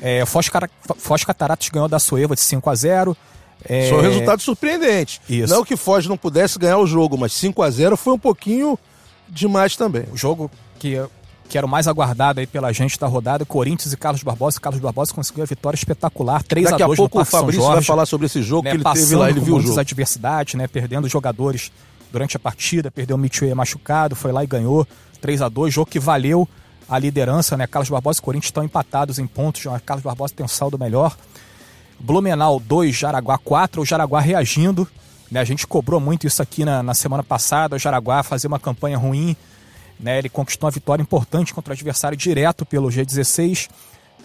É, Foz, Car... Foz Cataratas ganhou da Soeva de 5 a 0 é... Um resultado surpreendente. Isso. Não que Foz não pudesse ganhar o jogo, mas 5 a 0 foi um pouquinho demais também. O jogo que que era o mais aguardado aí pela gente da rodada, Corinthians e Carlos Barbosa. Carlos Barbosa conseguiu a vitória espetacular, 3 Daqui a 2 a pouco o Fabrício Jorge, vai falar sobre esse jogo né, que ele teve lá, ele viu o jogo. adversidades, né, perdendo jogadores durante a partida, perdeu o Mitchell machucado, foi lá e ganhou 3 a 2 jogo que valeu a liderança, né? Carlos Barbosa e Corinthians estão empatados em pontos, Carlos Barbosa tem um saldo melhor. Blumenau 2, Jaraguá 4, o Jaraguá reagindo, né? A gente cobrou muito isso aqui na, na semana passada, o Jaraguá fazia uma campanha ruim, né, ele conquistou uma vitória importante contra o adversário direto pelo G16.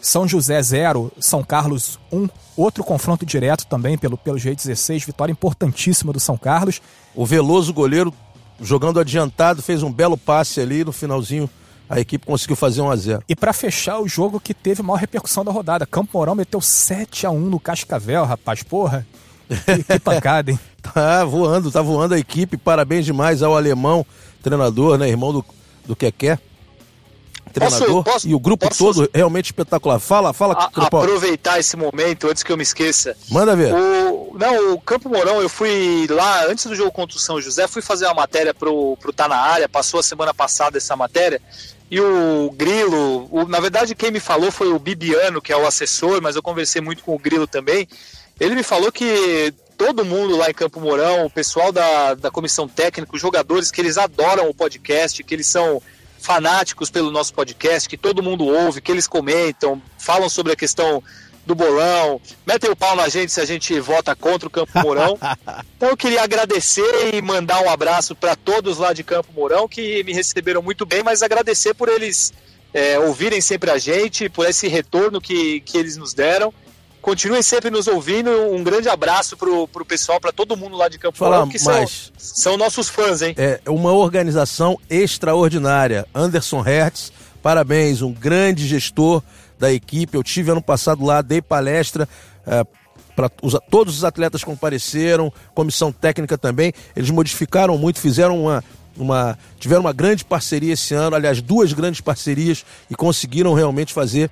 São José 0, São Carlos 1. Um, outro confronto direto também pelo, pelo G16. Vitória importantíssima do São Carlos. O Veloso goleiro jogando adiantado, fez um belo passe ali no finalzinho. A equipe conseguiu fazer 1 a 0 E para fechar o jogo que teve maior repercussão da rodada, Campo Mourão meteu 7 a 1 no Cascavel, rapaz. Porra, que, que pancada, hein? tá voando, tá voando a equipe. Parabéns demais ao alemão, treinador, né? Irmão do do que quer treinador posso, posso, e o grupo posso, todo realmente espetacular. Fala, fala. A, aproveitar esse momento antes que eu me esqueça. Manda ver. O, não, o Campo Mourão, eu fui lá antes do jogo contra o São José, fui fazer uma matéria pro, pro Tá na área, passou a semana passada essa matéria. E o Grilo, o, na verdade quem me falou foi o Bibiano, que é o assessor, mas eu conversei muito com o Grilo também. Ele me falou que todo mundo lá em Campo Mourão, o pessoal da, da comissão técnica, os jogadores, que eles adoram o podcast, que eles são fanáticos pelo nosso podcast, que todo mundo ouve, que eles comentam, falam sobre a questão do bolão, metem o pau na gente se a gente vota contra o Campo Mourão. então eu queria agradecer e mandar um abraço para todos lá de Campo Mourão que me receberam muito bem, mas agradecer por eles é, ouvirem sempre a gente, por esse retorno que, que eles nos deram. Continuem sempre nos ouvindo. Um grande abraço pro, pro pessoal, para todo mundo lá de Campo Falar que mais. São, são nossos fãs, hein? É uma organização extraordinária. Anderson Hertz, parabéns, um grande gestor da equipe. Eu tive ano passado lá, dei palestra. É, para todos os atletas compareceram, comissão técnica também. Eles modificaram muito, fizeram uma, uma tiveram uma grande parceria esse ano, aliás, duas grandes parcerias e conseguiram realmente fazer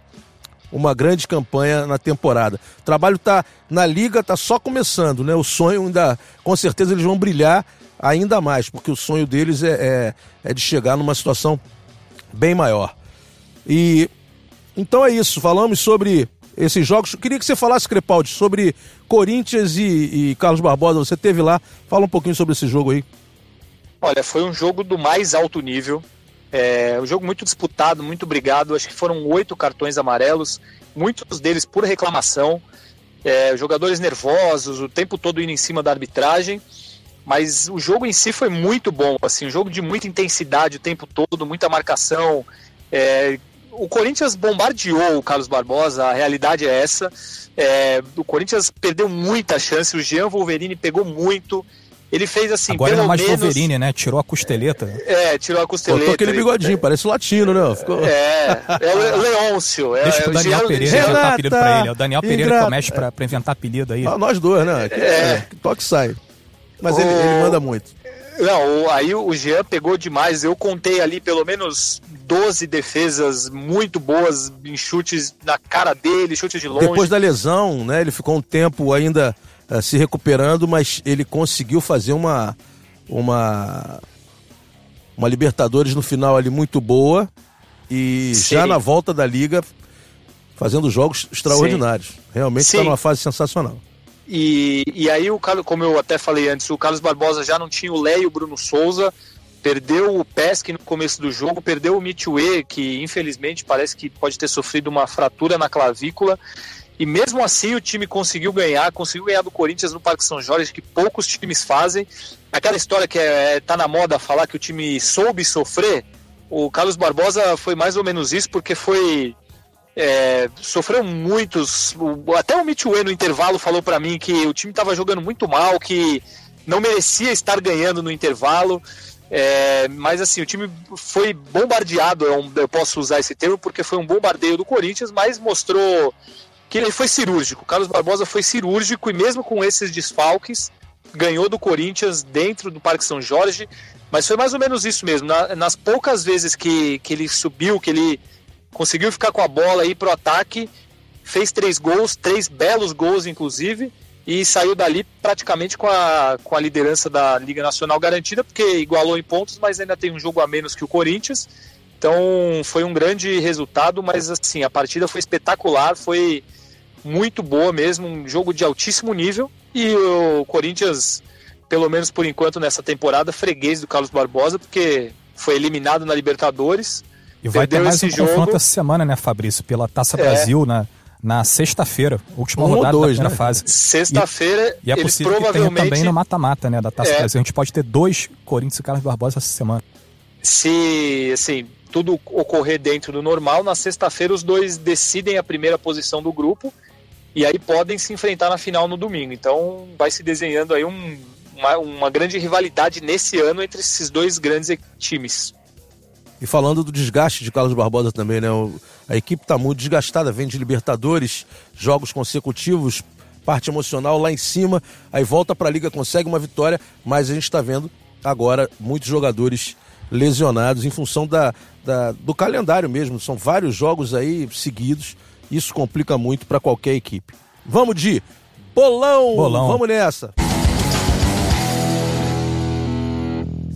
uma grande campanha na temporada. O trabalho tá na liga, tá só começando, né? O sonho ainda, com certeza eles vão brilhar ainda mais, porque o sonho deles é, é, é de chegar numa situação bem maior. E então é isso, falamos sobre esses jogos. Queria que você falasse, Crepaldi, sobre Corinthians e, e Carlos Barbosa. Você teve lá, fala um pouquinho sobre esse jogo aí. Olha, foi um jogo do mais alto nível. É, um jogo muito disputado, muito brigado. Acho que foram oito cartões amarelos, muitos deles por reclamação. É, jogadores nervosos, o tempo todo indo em cima da arbitragem. Mas o jogo em si foi muito bom, assim, um jogo de muita intensidade o tempo todo, muita marcação. É, o Corinthians bombardeou o Carlos Barbosa, a realidade é essa. É, o Corinthians perdeu muita chance, o Jean Wolverine pegou muito. Ele fez assim, Agora pelo não é mais menos... Wolverine, né? Tirou a costeleta. É, tirou a costeleta. Botou aquele bigodinho, parece latino, né? Ficou... É, é o Leôncio. É, Deixa pro é o Daniel Jean- Pereira Jean- inventar apelido pra ele. É o Daniel Pereira ingrata. que mexe pra, pra inventar apelido aí. Ah, nós dois, né? Que, É. que toque sai. Mas ele, O- ele manda muito. Não, o- aí o Jean pegou demais. Eu contei ali pelo menos 12 defesas muito boas em chutes na cara dele, chutes de longe. Depois da lesão, né? Ele ficou um tempo ainda eh, se recuperando, mas ele conseguiu fazer uma uma uma Libertadores no final ali muito boa e Sim. já na volta da liga fazendo jogos extraordinários. Realmente está Sim. numa fase sensacional. E, e aí, o Carlos, como eu até falei antes, o Carlos Barbosa já não tinha o Lé e o Bruno Souza, perdeu o Pesque no começo do jogo, perdeu o Mitue, que infelizmente parece que pode ter sofrido uma fratura na clavícula. E mesmo assim o time conseguiu ganhar, conseguiu ganhar do Corinthians no Parque São Jorge, que poucos times fazem. Aquela história que é, tá na moda falar que o time soube sofrer, o Carlos Barbosa foi mais ou menos isso, porque foi é, sofreu muitos. Até o Mitchue no intervalo falou pra mim que o time estava jogando muito mal, que não merecia estar ganhando no intervalo. É, mas assim, o time foi bombardeado, é eu posso usar esse termo, porque foi um bombardeio do Corinthians, mas mostrou que ele foi cirúrgico. O Carlos Barbosa foi cirúrgico e mesmo com esses desfalques, ganhou do Corinthians dentro do Parque São Jorge. Mas foi mais ou menos isso mesmo. Na- nas poucas vezes que, que ele subiu, que ele conseguiu ficar com a bola ir pro ataque, fez três gols, três belos gols inclusive, e saiu dali praticamente com a, com a liderança da Liga Nacional garantida, porque igualou em pontos, mas ainda tem um jogo a menos que o Corinthians. Então foi um grande resultado, mas assim, a partida foi espetacular, foi muito boa mesmo, um jogo de altíssimo nível, e o Corinthians, pelo menos por enquanto nessa temporada, freguês do Carlos Barbosa, porque foi eliminado na Libertadores. E vai ter mais um esse confronto jogo. essa semana, né, Fabrício? Pela Taça É. Brasil na, na sexta-feira, última Um rodada dois, da primeira né? fase. Sexta-feira, E é eles possível que tenha provavelmente, também no mata-mata, né, da Taça É. Brasil. A gente pode ter dois Corinthians e Carlos Barbosa essa semana. se assim, tudo ocorrer dentro do normal, na sexta-feira os dois decidem a primeira posição do grupo e aí podem se enfrentar na final no domingo. Então vai se desenhando aí um- uma, uma grande rivalidade nesse ano entre esses dois grandes times. E falando do desgaste de Carlos Barbosa também, né? A equipe está muito desgastada, vem de Libertadores, jogos consecutivos, parte emocional lá em cima, aí volta para a liga, consegue uma vitória, mas a gente está vendo agora muitos jogadores lesionados em função da, da- do calendário mesmo. São vários jogos aí seguidos, isso complica muito para qualquer equipe. Vamos de bolão! Bolão. Vamos nessa!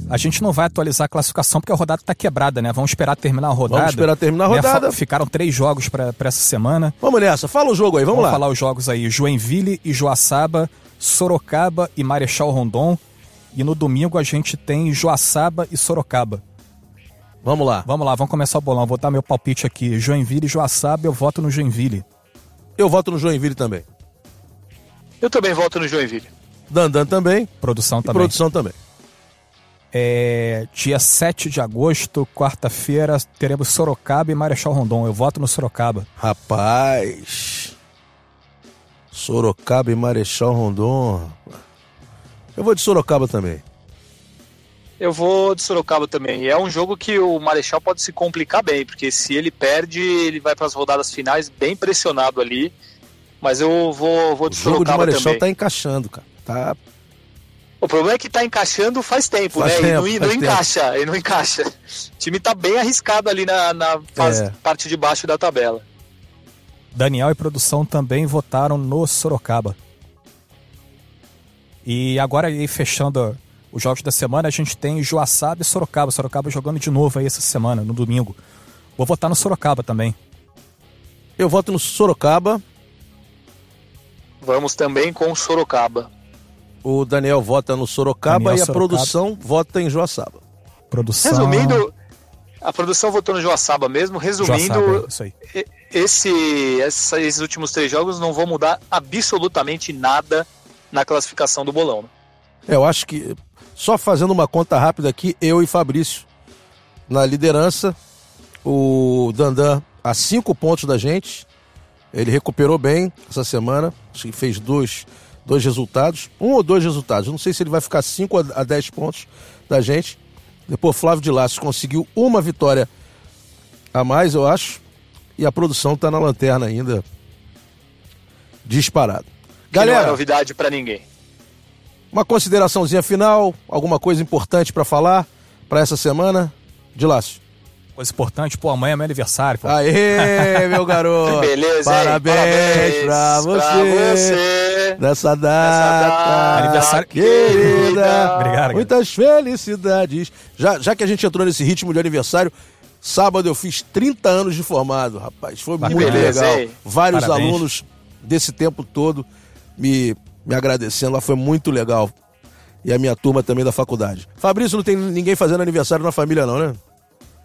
A gente não vai atualizar a classificação porque a rodada tá quebrada, né? Vamos esperar terminar a rodada. Vamos esperar terminar a Né, rodada. fa- Ficaram três jogos para essa semana. Vamos nessa, fala o jogo aí, vamos, Vamos lá. falar os jogos aí: Joinville e Joaçaba, Sorocaba e Marechal Rondon. E no domingo a gente tem Joaçaba e Sorocaba. Vamos lá. Vamos lá, vamos começar o bolão. Vou dar meu palpite aqui. Joinville e Joaçaba, eu voto no Joinville. Eu voto no Joinville também. Eu também volto no Joinville. Dandan também. Produção E também. produção também. É, dia 7 de agosto, quarta-feira, teremos Sorocaba e Marechal Rondon. Eu voto no Sorocaba. Rapaz. Sorocaba e Marechal Rondon. Eu vou de Sorocaba também. Eu vou de Sorocaba também. E é um jogo que o Marechal pode se complicar bem, porque se ele perde, ele vai para as rodadas finais bem pressionado ali. Mas eu vou, vou O de jogo de Sorocaba Marechal também. tá encaixando, cara. Tá. O problema é que tá encaixando faz tempo, Faz né? tempo, e não, não encaixa, e não encaixa. O time tá bem arriscado ali na, na fase- É. parte de baixo da tabela. Daniel e produção também votaram no Sorocaba. E agora aí fechando os jogos da semana, a gente tem Joaçaba e Sorocaba. Sorocaba jogando de novo aí essa semana, no domingo. Vou votar no Sorocaba também. Eu voto no Sorocaba. Vamos também com Sorocaba. O Daniel vota no Sorocaba Daniel e a Sorocaba. produção vota em Joaçaba. Produção. Resumindo, a produção votou no Joaçaba mesmo. Resumindo, Joaçaba, isso aí. esse, essa- esses últimos três jogos não vão mudar absolutamente nada na classificação do bolão. né? É, Eu acho que, só fazendo uma conta rápida aqui, eu e Fabrício na liderança, o Dandan a cinco pontos da gente, ele recuperou bem essa semana, acho que fez dois, dois resultados, um ou dois resultados, não sei se ele vai ficar cinco a dez pontos da gente. Depois Flávio de Laços conseguiu uma vitória a mais, eu acho, e a produção tá na lanterna ainda, disparado. Que não é Galera, novidade pra ninguém. Uma consideraçãozinha final, alguma coisa importante pra falar pra essa semana? De Lácio. Coisa importante, pô, amanhã é meu aniversário. Pô. Aê, meu garoto! Beleza, hein? Parabéns, pra você, você. nessa data, data Aniversário- querida. Obrigado, cara. Muitas felicidades. Já, já que a gente entrou nesse ritmo de aniversário, sábado eu fiz 30 anos de formado, rapaz. Foi muito beleza, legal. hein? Vários Parabéns. alunos desse tempo todo me, me agradecendo. Lá foi muito legal. E a minha turma também da faculdade. Fabrício, não tem ninguém fazendo aniversário na família, não, né?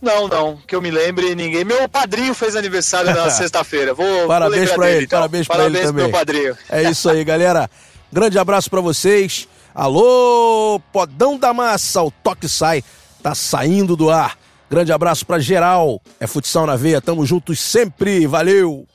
Não, não, que eu me lembre, ninguém. Meu padrinho fez aniversário na sexta-feira. Vou, Parabéns dele, ele, então. parabéns pra Parabéns ele também. padrinho. É isso aí, galera. Grande abraço pra vocês. Alô, Podão da Massa, o Toque Sai tá saindo do ar. Grande abraço pra geral. É futsal na veia, tamo juntos sempre. Valeu!